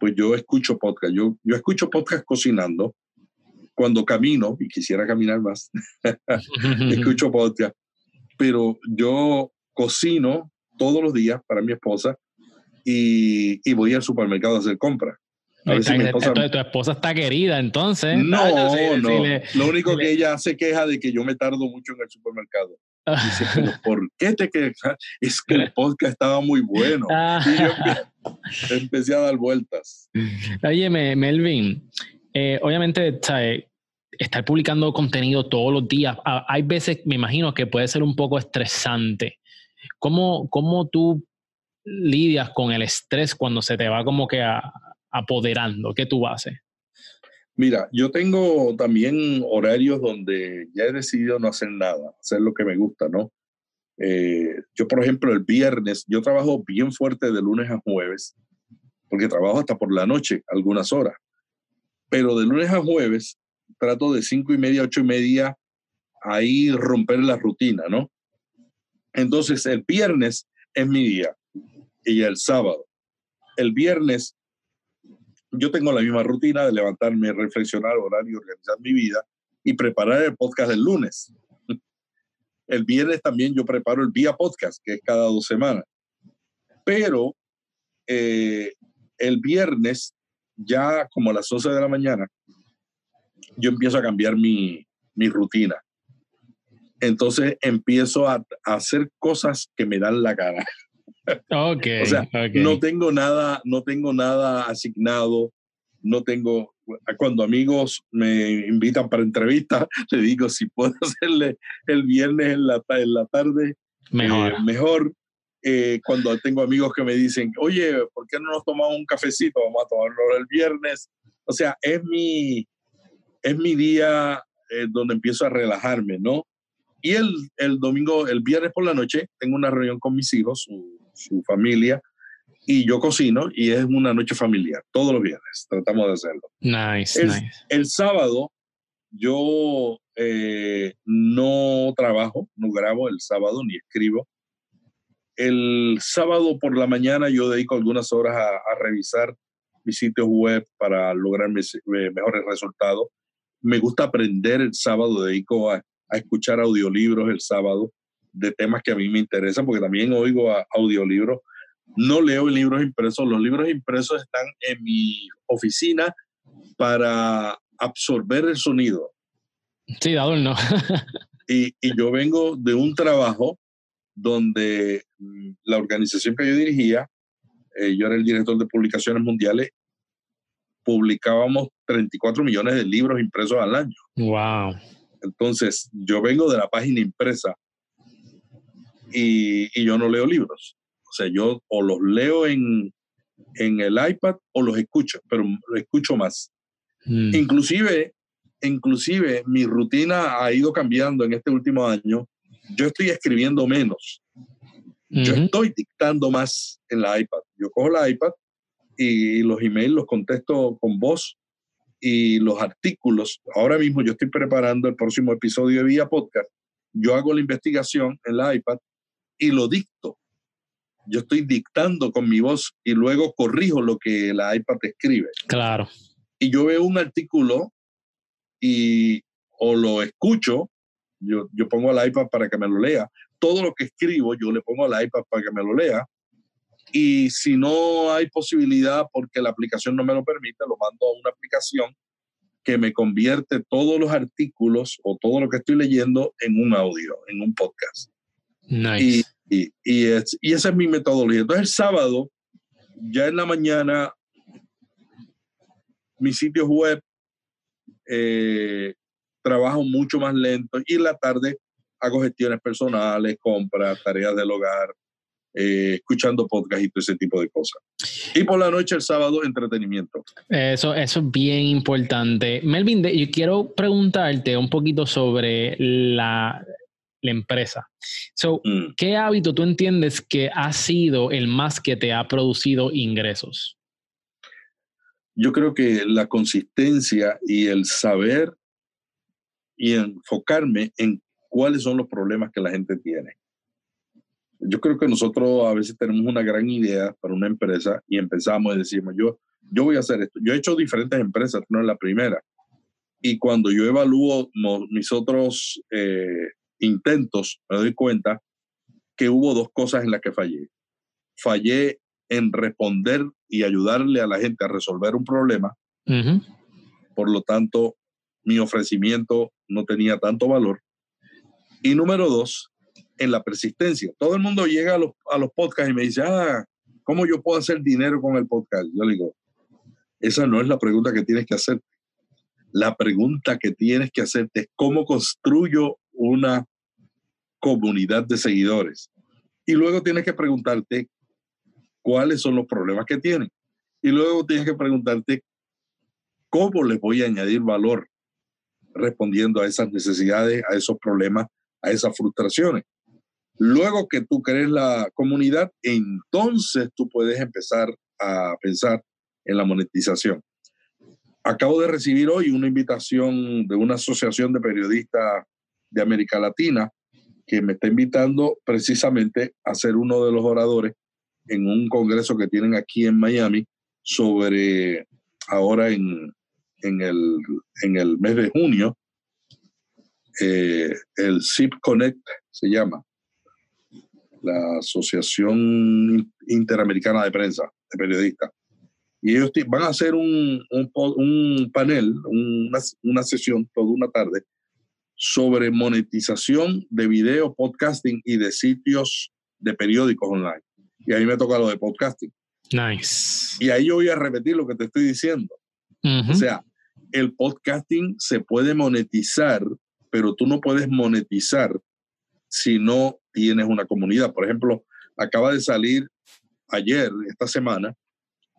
C: pues yo escucho podcast. Yo, yo escucho podcast cocinando, cuando camino, y quisiera caminar más, escucho podcast, pero yo cocino todos los días para mi esposa y, y voy al supermercado a hacer compras.
A: A tu esposa está querida, entonces.
C: No, no. Lo único que ella hace queja de que yo me tardo mucho en el supermercado. Dice, pero ¿por qué te quejas? Es que el podcast estaba muy bueno. Y yo empecé, a dar vueltas.
A: Oye, Melvin, eh, obviamente, estar publicando contenido todos los días, hay veces, me imagino, que puede ser un poco estresante. ¿Cómo, cómo tú lidias con el estrés cuando se te va como que a, apoderando? ¿Qué tú haces?
C: Mira, yo tengo también horarios donde ya he decidido no hacer nada, hacer lo que me gusta, ¿no? Eh, yo, por ejemplo, el viernes, yo trabajo bien fuerte de lunes a jueves, porque trabajo hasta por la noche, algunas horas. Pero de lunes a jueves trato de cinco y media, ocho y media, ahí romper la rutina, ¿no? Entonces, el viernes es mi día y el sábado. El viernes yo tengo la misma rutina de levantarme, reflexionar, orar y organizar mi vida y preparar el podcast del lunes. El viernes también yo preparo el vía podcast, que es cada dos semanas. Pero eh, el viernes, ya como a las 11 de la mañana, yo empiezo a cambiar mi, mi rutina. Entonces empiezo a, a, hacer cosas que me dan la cara.
A: Okay,
C: o sea, no tengo nada, no tengo nada asignado, no tengo, cuando amigos me invitan para entrevistas, le digo si puedo hacerle el viernes en la, en la tarde,
A: mejor.
C: Eh, mejor. Eh, cuando tengo amigos que me dicen, oye, ¿por qué no nos tomamos un cafecito? Vamos a tomarlo el viernes. O sea, es mi, es mi día eh, donde empiezo a relajarme, ¿no? Y el, el, domingo, el viernes por la noche, tengo una reunión con mis hijos, su, su familia, y yo cocino y es una noche familiar, todos los viernes tratamos de hacerlo.
A: Nice,
C: el,
A: nice.
C: El sábado yo eh, no trabajo, no grabo el sábado ni escribo. El sábado por la mañana yo dedico algunas horas a, a revisar mis sitios web para lograr mis, eh, mejores resultados. Me gusta aprender el sábado, dedico a, a escuchar audiolibros el sábado de temas que a mí me interesan, porque también oigo audiolibros. No leo libros impresos, los libros impresos están en mi oficina para absorber el sonido.
A: Sí, de adorno.
C: y, y yo vengo de un trabajo donde la organización que yo dirigía, eh, yo era el director de publicaciones mundiales, publicábamos 34 millones de libros impresos al año.
A: Wow.
C: Entonces, yo vengo de la página impresa y, y, yo no leo libros. O sea, yo o los leo en, en el iPad o los escucho, pero los escucho más. Mm. Inclusive, inclusive mi rutina ha ido cambiando en este último año. Yo estoy escribiendo menos. Yo estoy dictando más en la iPad. Yo cojo la iPad y los emails los contesto con voz y los artículos. Ahora mismo yo estoy preparando el próximo episodio de Vía Podcast. Yo hago la investigación en la iPad y lo dicto. Yo estoy dictando con mi voz y luego corrijo lo que la iPad escribe.
A: Claro.
C: Y yo veo un artículo y o lo escucho, yo, yo pongo al iPad para que me lo lea. Todo lo que escribo yo le pongo al iPad para que me lo lea. Y si no hay posibilidad porque la aplicación no me lo permite, lo mando a una aplicación que me convierte todos los artículos o todo lo que estoy leyendo en un audio, en un podcast.
A: Nice.
C: Y, y, y, es, y, esa es mi metodología. Entonces el sábado, ya en la mañana, mis sitios web eh, trabajo mucho más lento y en la tarde hago gestiones personales, compras, tareas del hogar, eh, escuchando podcast y todo ese tipo de cosas. Y por la noche, el sábado, entretenimiento.
A: Eso, eso es bien importante. Melvin, yo quiero preguntarte un poquito sobre la, la empresa. So, mm. ¿Qué hábito tú entiendes que ha sido el más que te ha producido ingresos?
C: Yo creo que la consistencia y el saber y enfocarme en cuáles son los problemas que la gente tiene. Yo creo que nosotros a veces tenemos una gran idea para una empresa y empezamos y decimos, yo, yo voy a hacer esto. Yo he hecho diferentes empresas, no es la primera. Y cuando yo evalúo mis otros eh, intentos, me doy cuenta que hubo dos cosas en las que fallé. Fallé en responder y ayudarle a la gente a resolver un problema. Uh -huh. Por lo tanto, mi ofrecimiento no tenía tanto valor. Y número dos, en la persistencia. Todo el mundo llega a los, a los podcasts y me dice, ah, ¿cómo yo puedo hacer dinero con el podcast? Yo le digo, esa no es la pregunta que tienes que hacer. La pregunta que tienes que hacerte es cómo construyo una comunidad de seguidores. Y luego tienes que preguntarte cuáles son los problemas que tienen. Y luego tienes que preguntarte cómo les voy a añadir valor respondiendo a esas necesidades, a esos problemas, a esas frustraciones. Luego que tú crees la comunidad, entonces tú puedes empezar a pensar en la monetización. Acabo de recibir hoy una invitación de una asociación de periodistas de América Latina que me está invitando precisamente a ser uno de los oradores en un congreso que tienen aquí en Miami sobre ahora en, en, el, en el mes de junio, eh, el ZIP Connect se llama, la Asociación Interamericana de Prensa, de Periodistas. Y ellos van a hacer un, un, un panel, una, una, sesión toda una tarde sobre monetización de video, podcasting y de sitios de periódicos online. Y ahí me toca lo de podcasting.
A: Nice.
C: Y ahí yo voy a repetir lo que te estoy diciendo. O sea, el podcasting se puede monetizar, pero tú no puedes monetizar si no tienes una comunidad. Por ejemplo, acaba de salir ayer, esta semana,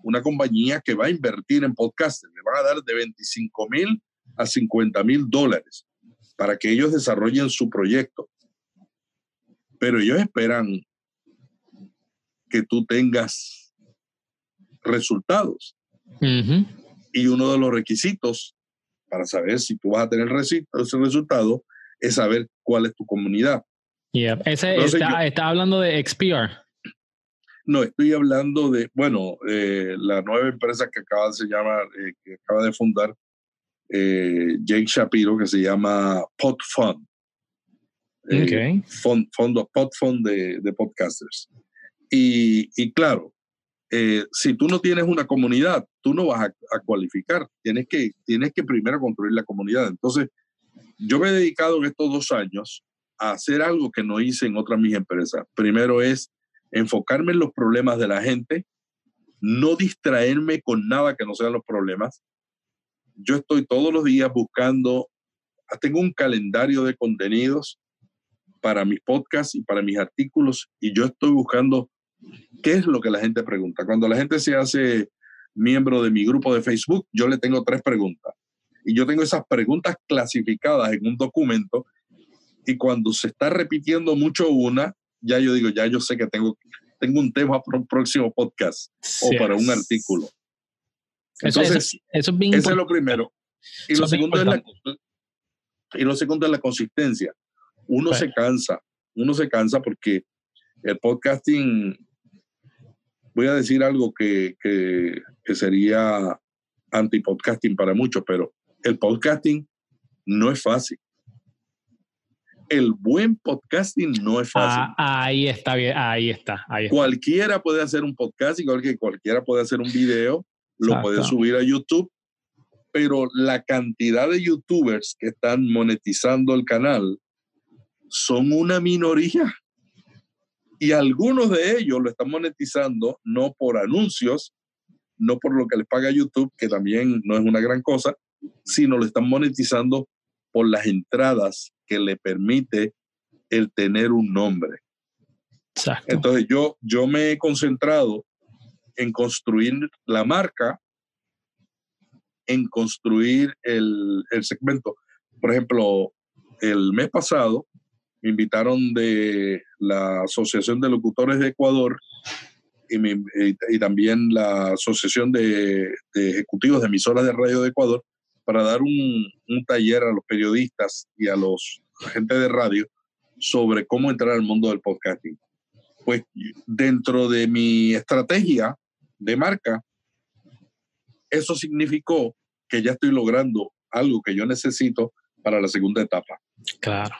C: una compañía que va a invertir en podcasting. Le van a dar de 25 mil a 50 mil dólares para que ellos desarrollen su proyecto. Pero ellos esperan que tú tengas resultados. Y uno de los requisitos para saber si tú vas a tener ese resultado es saber cuál es tu comunidad.
A: Ese está, hablando de XPR.
C: No, estoy hablando de, bueno, eh, la nueva empresa que acaba, se llama, eh, que acaba de fundar eh, Jake Shapiro, que se llama PodFund. Eh, fondo PodFund de, de podcasters. Y, y claro, eh, si tú no tienes una comunidad, tú no vas a, cualificar. Tienes que, tienes que primero construir la comunidad. Entonces, yo me he dedicado en estos dos años a hacer algo que no hice en otras mis empresas. Primero es enfocarme en los problemas de la gente, no distraerme con nada que no sean los problemas. Yo estoy todos los días buscando, tengo un calendario de contenidos para mis podcasts y para mis artículos y yo estoy buscando ¿Qué es lo que la gente pregunta? Cuando la gente se hace miembro de mi grupo de Facebook, yo le tengo tres preguntas. Y yo tengo esas preguntas clasificadas en un documento y cuando se está repitiendo mucho una, ya yo digo, ya yo sé que tengo, tengo un tema para un próximo podcast o para un artículo. Entonces, eso, es eso es lo primero. Y lo, segundo es la, y lo segundo es la consistencia. Uno se cansa, uno se cansa porque el podcasting, voy a decir algo que, que, que sería anti-podcasting para muchos, pero el podcasting no es fácil. El buen podcasting no es fácil.
A: Ah, ahí está bien, ahí está,
C: Cualquiera puede hacer un podcast, igual que cualquiera puede hacer un video, lo puede subir a YouTube, pero la cantidad de youtubers que están monetizando el canal son una minoría. Y algunos de ellos lo están monetizando no por anuncios, no por lo que les paga YouTube, que también no es una gran cosa, sino lo están monetizando por las entradas que le permite el tener un nombre. Entonces yo, yo me he concentrado en construir la marca, en construir el, el segmento. Por ejemplo, el mes pasado me invitaron de la Asociación de Locutores de Ecuador y, también la Asociación de, Ejecutivos de Emisoras de Radio de Ecuador para dar un, taller a los periodistas y a los agentes de radio sobre cómo entrar al mundo del podcasting. Pues dentro de mi estrategia de marca, eso significó que ya estoy logrando algo que yo necesito para la segunda etapa.
A: Claro.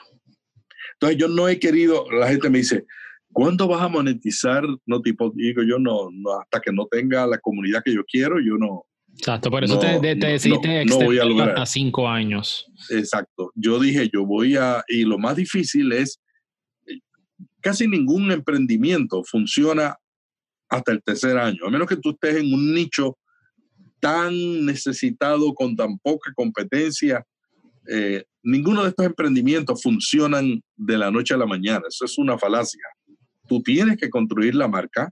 C: Entonces yo no he querido, la gente me dice, ¿cuándo vas a monetizar? No tipo, digo yo no, no, hasta que no tenga la comunidad que yo quiero, yo no.
A: Exacto, por eso te, decidiste no, voy a, a cinco años.
C: Exacto. Yo dije, yo voy a, y lo más difícil es, casi ningún emprendimiento funciona hasta el tercer año, a menos que tú estés en un nicho tan necesitado, con tan poca competencia, eh, ninguno de estos emprendimientos funcionan de la noche a la mañana. Eso es una falacia. Tú tienes que construir la marca.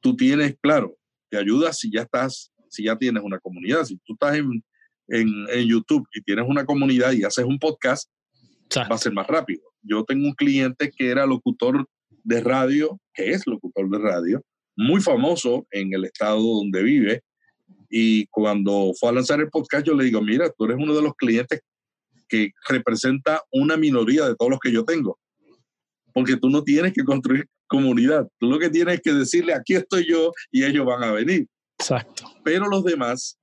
C: Tú tienes, claro, te ayuda si ya estás, si ya tienes una comunidad. Si tú estás en, en, YouTube y tienes una comunidad y haces un podcast, va a ser más rápido. Yo tengo un cliente que era locutor de radio, que es locutor de radio, muy famoso en el estado donde vive. Y cuando fue a lanzar el podcast, yo le digo, mira, tú eres uno de los clientes que representa una minoría de todos los que yo tengo. Porque tú no tienes que construir comunidad, tú lo que tienes que decirle, aquí estoy yo y ellos van a venir.
A: Exacto.
C: Pero los demás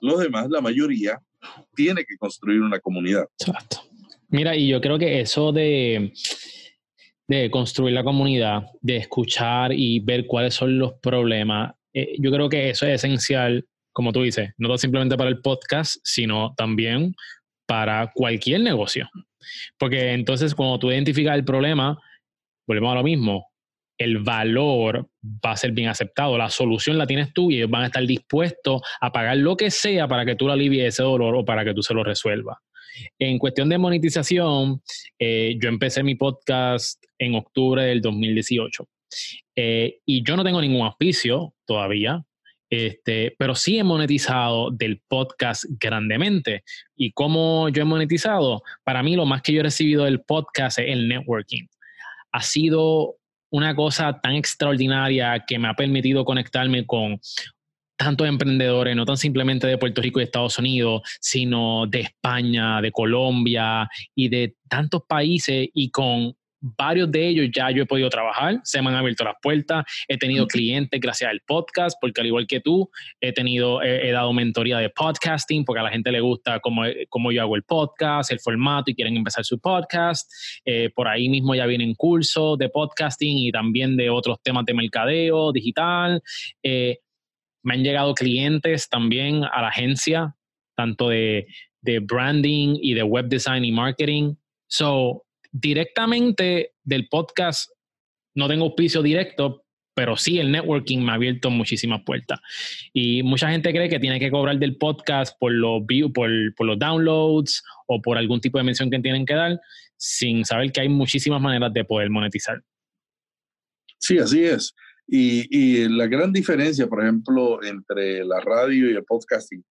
C: los demás, la mayoría, tiene que construir una comunidad.
A: Exacto. Mira, y yo creo que eso de, de construir la comunidad, de escuchar y ver cuáles son los problemas, eh, yo creo que eso es esencial, como tú dices, no simplemente para el podcast, sino también para cualquier negocio. Porque entonces cuando tú identificas el problema, volvemos a lo mismo, el valor va a ser bien aceptado. La solución la tienes tú y ellos van a estar dispuestos a pagar lo que sea para que tú le alivies ese dolor o para que tú se lo resuelvas. En cuestión de monetización, eh, yo empecé mi podcast en octubre del 2018 eh, y yo no tengo ningún auspicio todavía, este, pero sí he monetizado del podcast grandemente. ¿Y cómo yo he monetizado? Para mí lo más que yo he recibido del podcast es el networking. Ha sido una cosa tan extraordinaria que me ha permitido conectarme con tantos emprendedores, no tan simplemente de Puerto Rico y Estados Unidos, sino de España, de Colombia y de tantos países y con varios de ellos ya yo he podido trabajar, se me han abierto las puertas, he tenido clientes gracias al podcast, porque al igual que tú, he tenido, he, dado mentoría de podcasting, porque a la gente le gusta cómo, cómo, yo hago el podcast, el formato y quieren empezar su podcast. Eh, por ahí mismo ya vienen cursos de podcasting y también de otros temas de mercadeo digital. Eh, me han llegado clientes también a la agencia, tanto de, branding y de web design y marketing. So, directamente del podcast no tengo auspicio directo, pero sí el networking me ha abierto muchísimas puertas. Y mucha gente cree que tiene que cobrar del podcast por los, por, por los downloads o por algún tipo de mención que tienen que dar, sin saber que hay muchísimas maneras de poder monetizar.
C: Sí, así es. Y, la gran diferencia, por ejemplo, entre la radio y el podcasting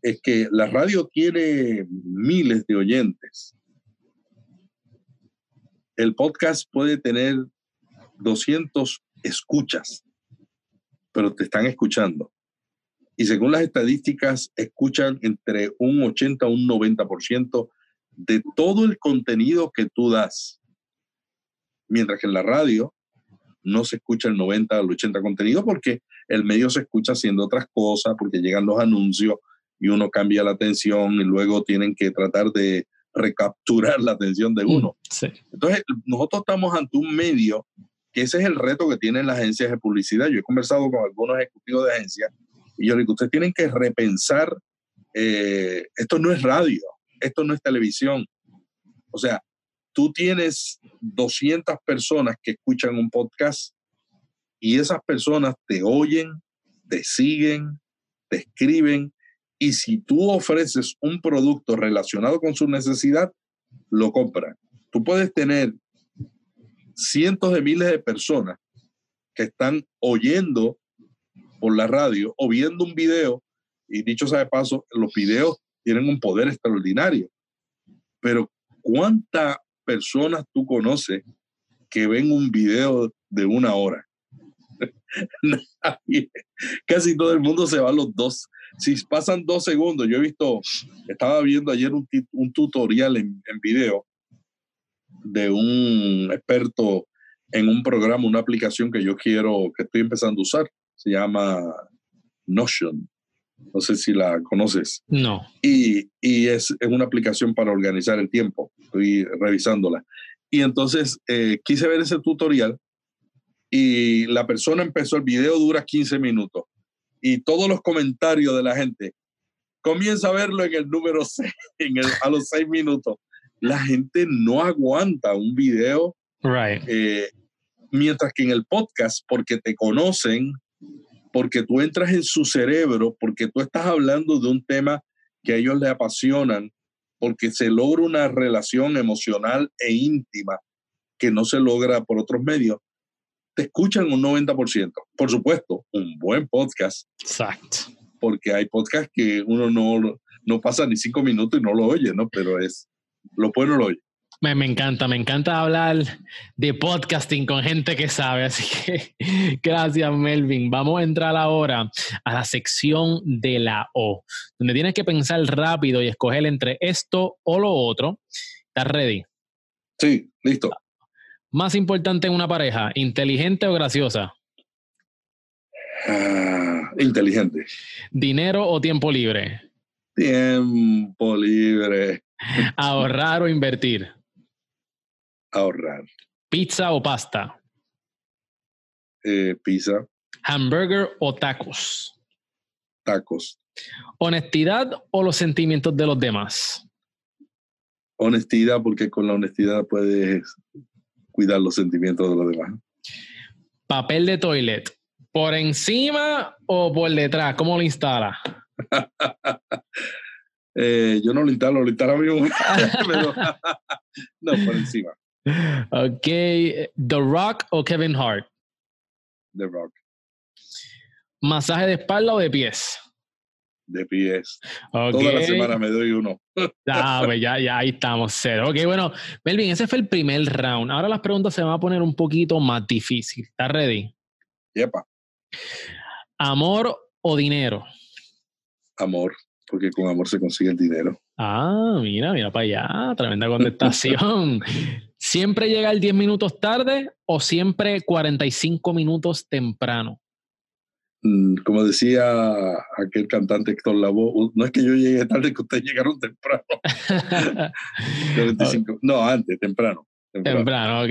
C: es que la radio tiene miles de oyentes el podcast puede tener 200 escuchas, pero te están escuchando. Y según las estadísticas, escuchan entre un 80 a un 90% de todo el contenido que tú das. Mientras que en la radio no se escucha el 90 al 80 contenido porque el medio se escucha haciendo otras cosas, porque llegan los anuncios y uno cambia la atención y luego tienen que tratar de recapturar la atención de mm, uno. Entonces, nosotros estamos ante un medio que ese es el reto que tienen las agencias de publicidad. Yo he conversado con algunos ejecutivos de agencias y yo les digo, ustedes tienen que repensar, eh, esto no es radio, esto no es televisión. O sea, tú tienes 200 personas que escuchan un podcast y esas personas te oyen, te siguen, te escriben y si tú ofreces un producto relacionado con su necesidad, lo compran. Tú puedes tener cientos de miles de personas que están oyendo por la radio o viendo un video, y dicho sea de paso, los videos tienen un poder extraordinario. Pero ¿cuántas personas tú conoces que ven un video de una hora? Casi todo el mundo se va a los dos si pasan dos segundos, yo he visto, estaba viendo ayer un, tutorial en, en, video de un experto en un programa, una aplicación que yo quiero, que estoy empezando a usar. Se llama Notion. No sé si la conoces.
A: No.
C: Y, y es, es, una aplicación para organizar el tiempo. Estoy revisándola. Y entonces eh, quise ver ese tutorial y la persona empezó, el video dura 15 minutos y todos los comentarios de la gente. Comienza a verlo en el número 6, en el, a los 6 minutos. La gente no aguanta un video.
A: Right.
C: Eh, mientras que en el podcast, porque te conocen, porque tú entras en su cerebro, porque tú estás hablando de un tema que a ellos les apasionan, porque se logra una relación emocional e íntima que no se logra por otros medios te escuchan un 90%. Por supuesto, un buen podcast.
A: Exacto.
C: Porque hay podcasts que uno no, no pasa ni cinco minutos y no lo oye, ¿no? Pero es, lo bueno lo oye.
A: Me, me, encanta, me encanta hablar de podcasting con gente que sabe, así que gracias Melvin. Vamos a entrar ahora a la sección de la O, donde tienes que pensar rápido y escoger entre esto o lo otro. ¿Estás ready?
C: Sí, listo.
A: Más importante en una pareja, inteligente o graciosa?
C: Ah, inteligente.
A: ¿Dinero o tiempo libre?
C: Tiempo libre.
A: ¿Ahorrar o invertir?
C: Ahorrar.
A: ¿Pizza o pasta?
C: Eh, pizza,
A: ¿Hamburger o tacos?
C: tacos.
A: ¿Honestidad o los sentimientos de los demás?
C: Honestidad, porque con la honestidad puedes cuidar los sentimientos de los demás.
A: ¿Papel de toilet? ¿Por encima o por detrás? ¿Cómo lo instala?
C: Eh, yo no lo instalo, lo instala mi mujer, pero no, por encima.
A: Ok. ¿The Rock o Kevin Hart?
C: The Rock,
A: ¿Masaje de espalda o de pies?
C: de pies. Toda la semana me doy uno.
A: Ah, pues ya, ya ahí estamos, cero. Ok, bueno, Melvin, ese fue el primer round. Ahora las preguntas se van a poner un poquito más difícil. ¿Estás ready?
C: Yepa,
A: ¿Amor o dinero?
C: amor, porque con amor se consigue el dinero.
A: Ah, mira, mira para allá. Tremenda contestación. ¿Siempre llegar 10 minutos tarde o siempre 45 minutos temprano?
C: Mm, Como decía aquel cantante Héctor Lavoe, no es que yo llegue tarde, que ustedes llegaron temprano. 45. No, antes, temprano. temprano.
A: temprano, ok.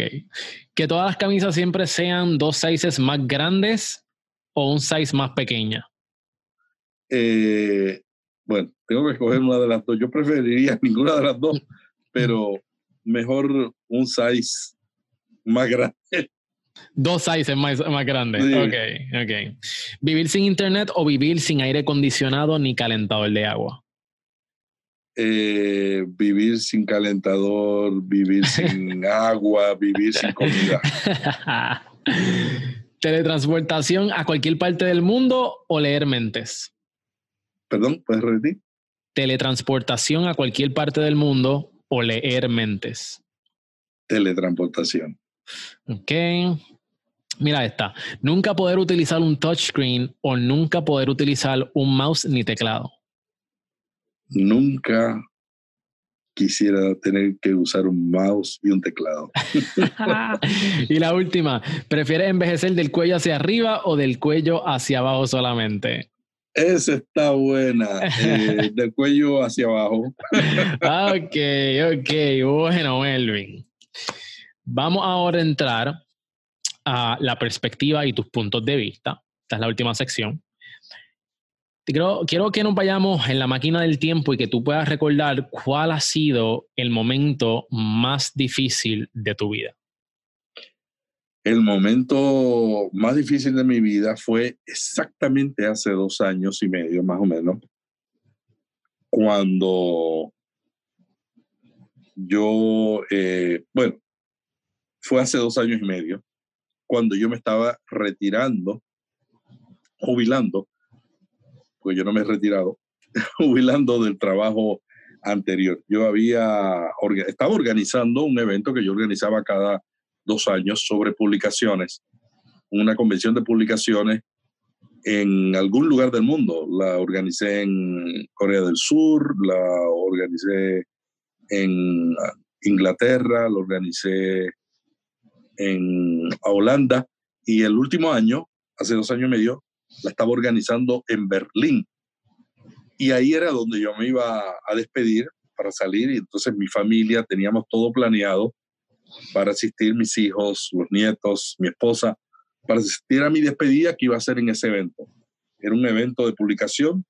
A: ¿Que todas las camisas siempre sean dos sizes más grandes o un size más pequeña?
C: Eh, bueno, tengo que escoger una de las dos. Yo preferiría ninguna de las dos, pero mejor un size más grande.
A: Dos sizes más, más grandes.
C: Sí.
A: Ok, ok. ¿Vivir sin internet o vivir sin aire acondicionado ni calentador de agua?
C: Eh, vivir sin calentador, vivir sin agua, vivir sin comida.
A: ¿Teletransportación a cualquier parte del mundo o leer mentes?
C: Perdón, ¿puedes repetir?
A: Teletransportación a cualquier parte del mundo o leer mentes.
C: Teletransportación.
A: Ok. Mira esta. Nunca poder utilizar un touchscreen o nunca poder utilizar un mouse ni teclado.
C: Nunca quisiera tener que usar un mouse y un teclado.
A: y la última. ¿Prefieres envejecer del cuello hacia arriba o del cuello hacia abajo solamente?
C: Esa está buena. eh, del cuello hacia abajo.
A: ok, ok. Bueno, Melvin. Vamos ahora a entrar a la perspectiva y tus puntos de vista. Esta es la última sección. Quiero, quiero que nos vayamos en la máquina del tiempo y que tú puedas recordar cuál ha sido el momento más difícil de tu vida.
C: El momento más difícil de mi vida fue exactamente hace dos años y medio, más o menos, cuando yo, eh, bueno, fue hace dos años y medio, cuando yo me estaba retirando, jubilando, pues yo no me he retirado, jubilando del trabajo anterior. Yo había, estaba organizando un evento que yo organizaba cada dos años sobre publicaciones, una convención de publicaciones en algún lugar del mundo. La organicé en Corea del Sur, la organicé en Inglaterra, la organicé en Holanda y el último año, hace dos años y medio, la estaba organizando en Berlín. Y ahí era donde yo me iba a despedir para salir y entonces mi familia teníamos todo planeado para asistir mis hijos, los nietos, mi esposa, para asistir a mi despedida que iba a ser en ese evento. Era un evento de publicación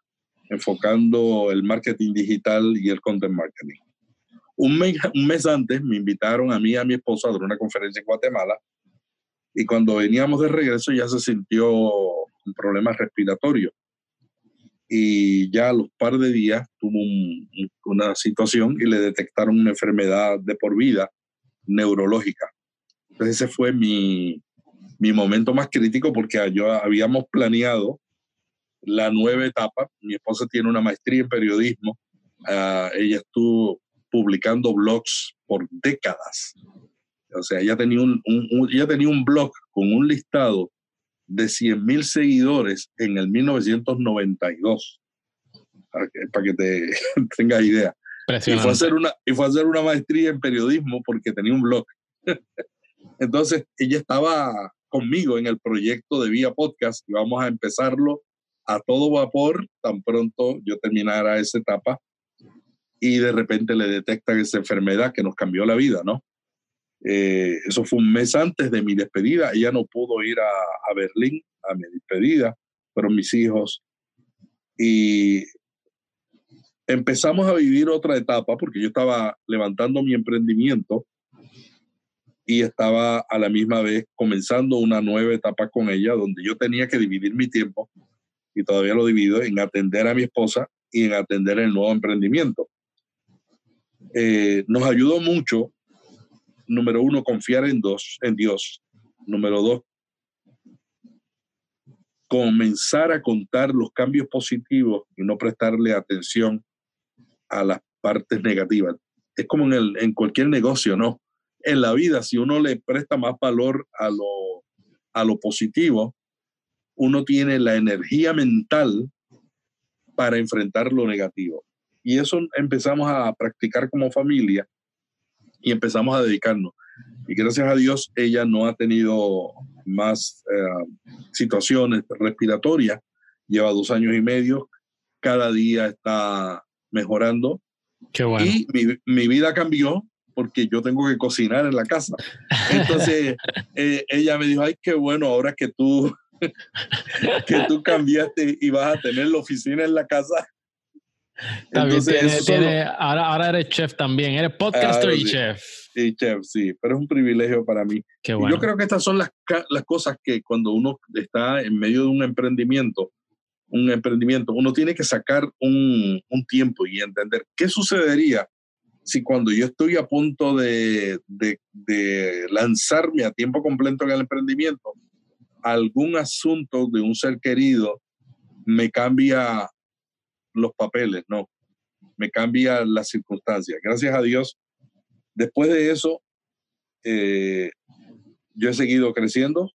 C: enfocando el marketing digital y el content marketing. Un mes, un mes antes me invitaron a mí y a mi esposa a dar una conferencia en Guatemala y cuando veníamos de regreso ya se sintió un problema respiratorio y ya a los par de días tuvo un- un- una situación y le detectaron una enfermedad de por vida neurológica. Entonces ese fue mi, mi momento más crítico porque yo habíamos planeado la nueva etapa. Mi esposa tiene una maestría en periodismo. Ah, ella estuvo publicando blogs por décadas. O sea, ella tenía un, un- tenía un blog con un listado de 100 mil seguidores en el 1992. Para que, para que te tengas idea. Y fue, a hacer una, y fue a hacer una maestría en periodismo porque tenía un blog. Entonces, ella estaba conmigo en el proyecto de Vía Podcast y vamos a empezarlo a todo vapor tan pronto yo terminara esa etapa y de repente le detectan esa enfermedad que nos cambió la vida, ¿no? Eh, eso fue un mes antes de mi despedida. Ella no pudo ir a, a Berlín a mi despedida, fueron mis hijos. Y empezamos a vivir otra etapa porque yo estaba levantando mi emprendimiento y estaba a la misma vez comenzando una nueva etapa con ella donde yo tenía que dividir mi tiempo y todavía lo divido en atender a mi esposa y en atender el nuevo emprendimiento. Eh, nos ayudó mucho, número uno, confiar en, dos, en Dios. Número dos, comenzar a contar los cambios positivos y no prestarle atención a las partes negativas. Es como en, el, en cualquier negocio, ¿no? En la vida, si uno le presta más valor a lo, a lo positivo, uno tiene la energía mental para enfrentar lo negativo. Y eso empezamos a practicar como familia y empezamos a dedicarnos. Y gracias a Dios ella no ha tenido más eh, situaciones respiratorias. Lleva dos años y medio. Cada día está mejorando.
A: Qué bueno.
C: Y mi, mi vida cambió porque yo tengo que cocinar en la casa. Entonces eh, ella me dijo, ay, qué bueno, ahora que tú, que tú cambiaste y vas a tener la oficina en la casa,
A: también tiene, tiene, ahora, ahora eres chef también, eres podcaster y chef.
C: Y chef, sí, pero es un privilegio para mí.
A: Qué bueno.
C: Yo creo que estas son las, las cosas que cuando uno está en medio de un emprendimiento, un emprendimiento, uno tiene que sacar un, tiempo y entender qué sucedería si cuando yo estoy a punto de, de, de, lanzarme a tiempo completo en el emprendimiento, algún asunto de un ser querido me cambia los papeles, no, me cambia las circunstancias. Gracias a Dios, después de eso, eh, yo he seguido creciendo,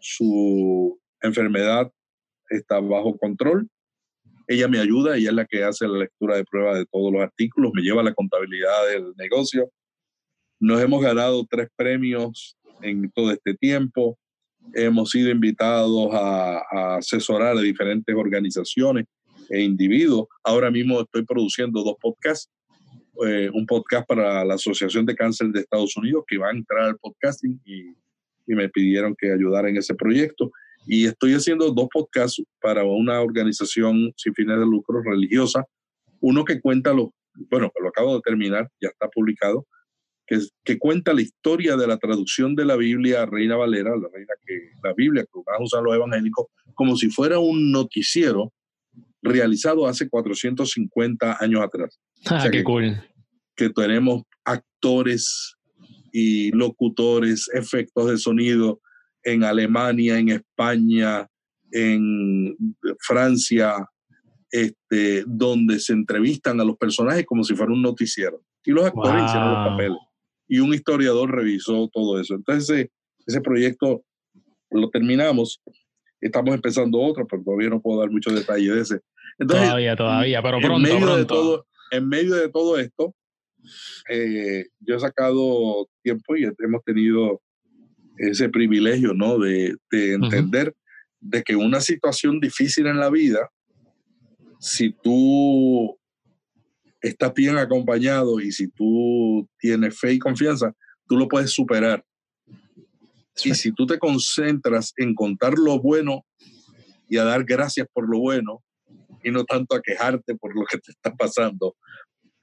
C: su enfermedad está bajo control, ella me ayuda, ella es la que hace la lectura de prueba de todos los artículos, me lleva la contabilidad del negocio. Nos hemos ganado tres premios en todo este tiempo. Hemos sido invitados a, asesorar a diferentes organizaciones e individuos. Ahora mismo estoy produciendo dos podcasts. Eh, un podcast para la Asociación de Cáncer de Estados Unidos que va a entrar al podcasting y me pidieron que ayudara en ese proyecto. Y estoy haciendo dos podcasts para una organización sin fines de lucro religiosa. Uno que cuenta los, bueno, lo acabo de terminar, ya está publicado, que, que, cuenta la historia de la traducción de la Biblia a Reina Valera, la, reina que, la Biblia que a usar los evangélicos, como si fuera un noticiero realizado hace 450 años atrás.
A: Ah, o sea qué que, cool.
C: Que tenemos actores y locutores, efectos de sonido en Alemania, en España, en Francia, este, donde se entrevistan a los personajes como si fuera un noticiero. Y los actores wow. hicieron los papeles. Y un historiador revisó todo eso. Entonces, ese, ese proyecto lo terminamos estamos empezando otro, pero todavía no puedo dar muchos detalles de ese.
A: Entonces, todavía, todavía, pero pronto,
C: en medio
A: pronto.
C: De todo, en medio de todo esto, eh, yo he sacado tiempo y hemos tenido ese privilegio, ¿no? De, de entender uh -huh. de que una situación difícil en la vida, si tú estás bien acompañado y si tú tienes fe y confianza, tú lo puedes superar. Y si tú te concentras en contar lo bueno y a dar gracias por lo bueno y no tanto a quejarte por lo que te está pasando,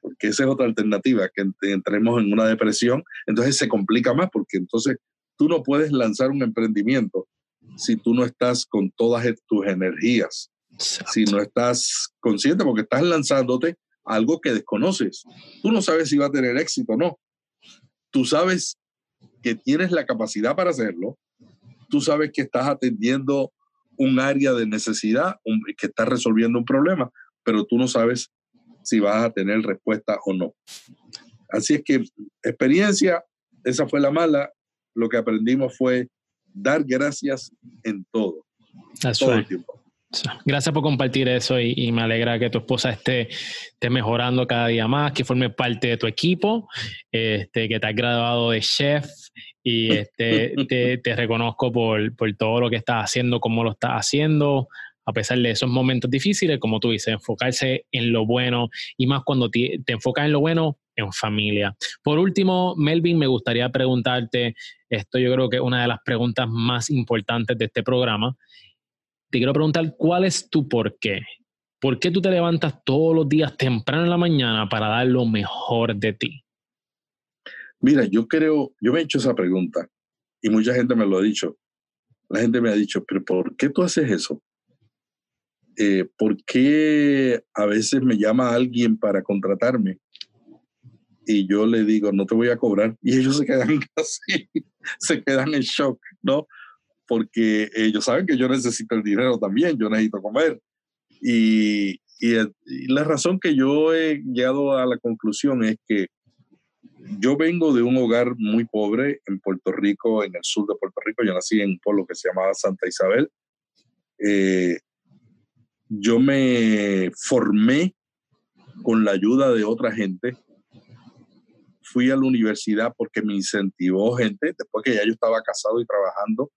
C: porque esa es otra alternativa, que entremos en una depresión, entonces se complica más porque entonces tú no puedes lanzar un emprendimiento si tú no estás con todas tus energías, Exacto. si no estás consciente porque estás lanzándote algo que desconoces. Tú no sabes si va a tener éxito o no. Tú sabes que tienes la capacidad para hacerlo, tú sabes que estás atendiendo un área de necesidad, un, que estás resolviendo un problema, pero tú no sabes si vas a tener respuesta o no. Así es que experiencia, esa fue la mala, lo que aprendimos fue dar gracias en todo,
A: That's
C: todo
A: right.
C: el tiempo.
A: Gracias por compartir eso y, y, me alegra que tu esposa esté, esté, mejorando cada día más, que forme parte de tu equipo, este, que te has graduado de chef y este, te, te, reconozco por, por todo lo que estás haciendo, cómo lo estás haciendo, a pesar de esos momentos difíciles, como tú dices, enfocarse en lo bueno y más cuando te, te enfocas en lo bueno, en familia. Por último, Melvin, me gustaría preguntarte, esto yo creo que es una de las preguntas más importantes de este programa. Te quiero preguntar, ¿cuál es tu por qué? ¿Por qué tú te levantas todos los días temprano en la mañana para dar lo mejor de ti?
C: Mira, yo creo, yo me he hecho esa pregunta y mucha gente me lo ha dicho. La gente me ha dicho, pero ¿por qué tú haces eso? Eh, ¿Por qué a veces me llama alguien para contratarme y yo le digo, no te voy a cobrar. Y ellos se quedan así, se quedan en shock, ¿no? Porque ellos saben que yo necesito el dinero también, yo necesito comer. Y, y, la razón que yo he llegado a la conclusión es que yo vengo de un hogar muy pobre en Puerto Rico, en el sur de Puerto Rico. Yo nací en un pueblo que se llamaba Santa Isabel. Eh, yo me formé con la ayuda de otra gente fui a la universidad porque me incentivó gente, después que ya yo estaba casado y trabajando,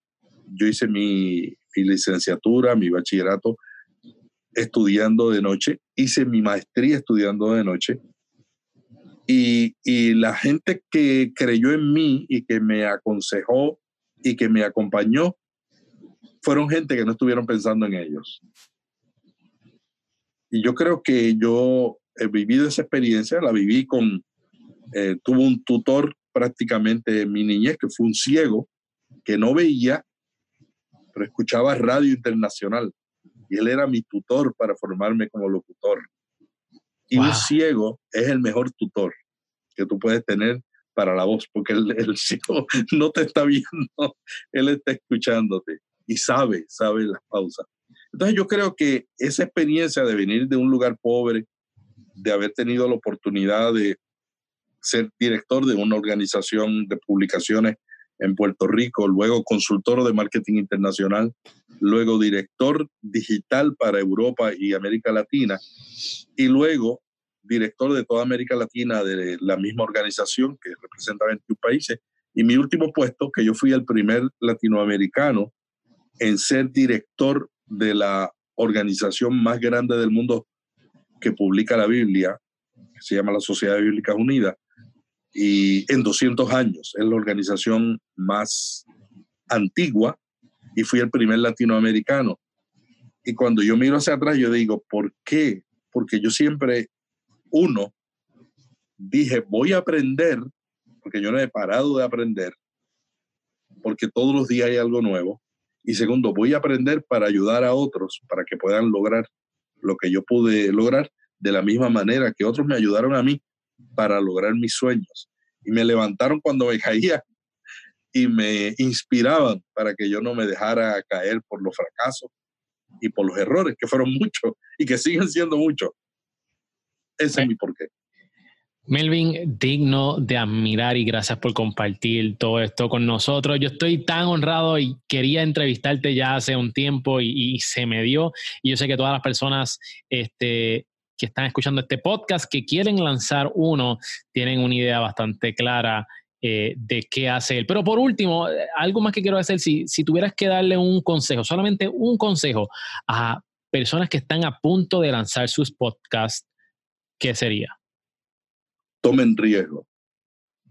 C: yo hice mi, licenciatura, mi bachillerato estudiando de noche, hice mi maestría estudiando de noche, y, y, la gente que creyó en mí y que me aconsejó y que me acompañó, fueron gente que no estuvieron pensando en ellos. Y yo creo que yo he vivido esa experiencia, la viví con, eh, tuvo un tutor prácticamente en mi niñez, que fue un ciego, que no veía, pero escuchaba radio internacional. Y él era mi tutor para formarme como locutor. Y un ciego es el mejor tutor que tú puedes tener para la voz, porque el, el ciego no te está viendo, él está escuchándote y sabe, sabe las pausas. Entonces yo creo que esa experiencia de venir de un lugar pobre, de haber tenido la oportunidad de, ser director de una organización de publicaciones en Puerto Rico, luego consultor de marketing internacional, luego director digital para Europa y América Latina, y luego director de toda América Latina de la misma organización que representa 21 países. Y mi último puesto, que yo fui el primer latinoamericano en ser director de la organización más grande del mundo que publica la Biblia, que se llama la Sociedad Bíblica Unida, y en 200 años. Es la organización más antigua y fui el primer latinoamericano. Y cuando yo miro hacia atrás, yo digo, ¿por qué? Porque yo siempre, uno, dije, voy a aprender, porque yo no he parado de aprender, porque todos los días hay algo nuevo. Y segundo, voy a aprender para ayudar a otros, para que puedan lograr lo que yo pude lograr de la misma manera que otros me ayudaron a mí para lograr mis sueños. Y me levantaron cuando me caía y me inspiraban para que yo no me dejara caer por los fracasos y por los errores, que fueron muchos y que siguen siendo muchos. Ese es mi porqué.
A: Melvin, digno de admirar y gracias por compartir todo esto con nosotros. Yo estoy tan honrado y quería entrevistarte ya hace un tiempo y, y se me dio. Y yo sé que todas las personas este, que están escuchando este podcast, que quieren lanzar uno, tienen una idea bastante clara eh, de qué hacer. Pero por último, eh, algo más que quiero hacer, si, si tuvieras que darle un consejo, solamente un consejo a personas que están a punto de lanzar sus podcasts, ¿qué sería?
C: Tomen riesgo,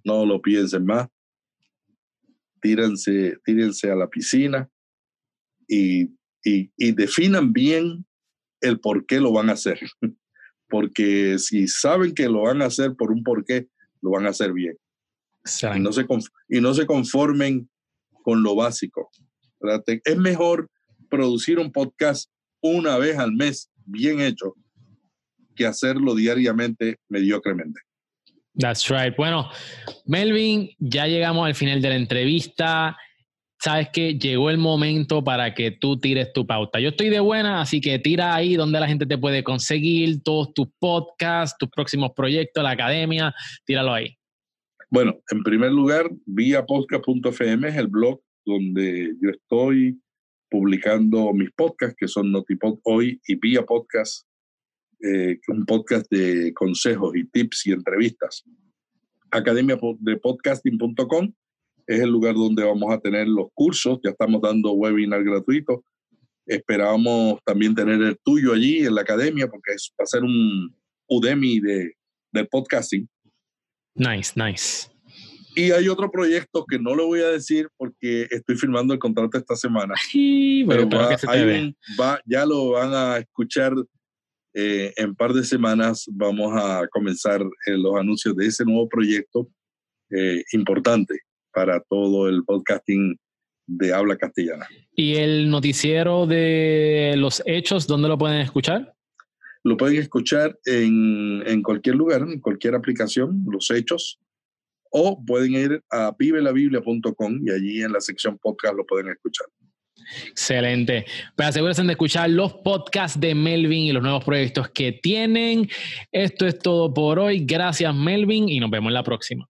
C: no lo piensen más, tírense, tírense a la piscina y, y, y definan bien el por qué lo van a hacer. porque si saben que lo van a hacer por un porqué, lo van a hacer bien. Y no, se y no se conformen con lo básico. Es mejor producir un podcast una vez al mes bien hecho que hacerlo diariamente mediocremente.
A: That's right. Bueno, Melvin, ya llegamos al final de la entrevista sabes que llegó el momento para que tú tires tu pauta. Yo estoy de buena, así que tira ahí donde la gente te puede conseguir todos tus podcasts, tus próximos proyectos, la academia, tíralo ahí.
C: Bueno, en primer lugar, vía podcast.fm es el blog donde yo estoy publicando mis podcasts, que son Notipod Hoy y Vía Podcast, eh, un podcast de consejos y tips y entrevistas. Academia de podcasting.com es el lugar donde vamos a tener los cursos. Ya estamos dando webinar gratuitos. Esperamos también tener el tuyo allí en la academia porque es, va a ser un Udemy de, del podcasting.
A: Nice, nice.
C: Y hay otro proyecto que no lo voy a decir porque estoy firmando el contrato esta semana.
A: Sí,
C: pero
A: pero
C: va-
A: que se te
C: hay va- ya lo van a escuchar eh, en par de semanas. Vamos a comenzar eh, los anuncios de ese nuevo proyecto eh, importante para todo el podcasting de habla castellana.
A: ¿Y el noticiero de los hechos, dónde lo pueden escuchar?
C: Lo pueden escuchar en, en cualquier lugar, en cualquier aplicación, los hechos, o pueden ir a vivelabiblia.com y allí en la sección podcast lo pueden escuchar.
A: Excelente. Pues asegúrense de escuchar los podcasts de Melvin y los nuevos proyectos que tienen. Esto es todo por hoy. Gracias, Melvin, y nos vemos en la próxima.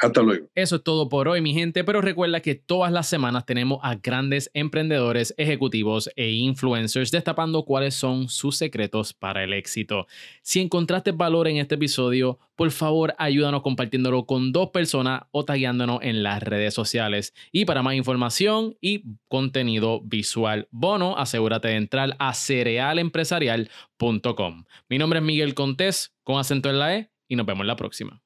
C: Hasta luego.
A: Eso es todo por hoy, mi gente, pero recuerda que todas las semanas tenemos a grandes emprendedores, ejecutivos e influencers destapando cuáles son sus secretos para el éxito. Si encontraste valor en este episodio, por favor ayúdanos compartiéndolo con dos personas o tagueándonos en las redes sociales. Y para más información y contenido visual bono, asegúrate de entrar a cerealempresarial.com. Mi nombre es Miguel Contés, con acento en la E, y nos vemos la próxima.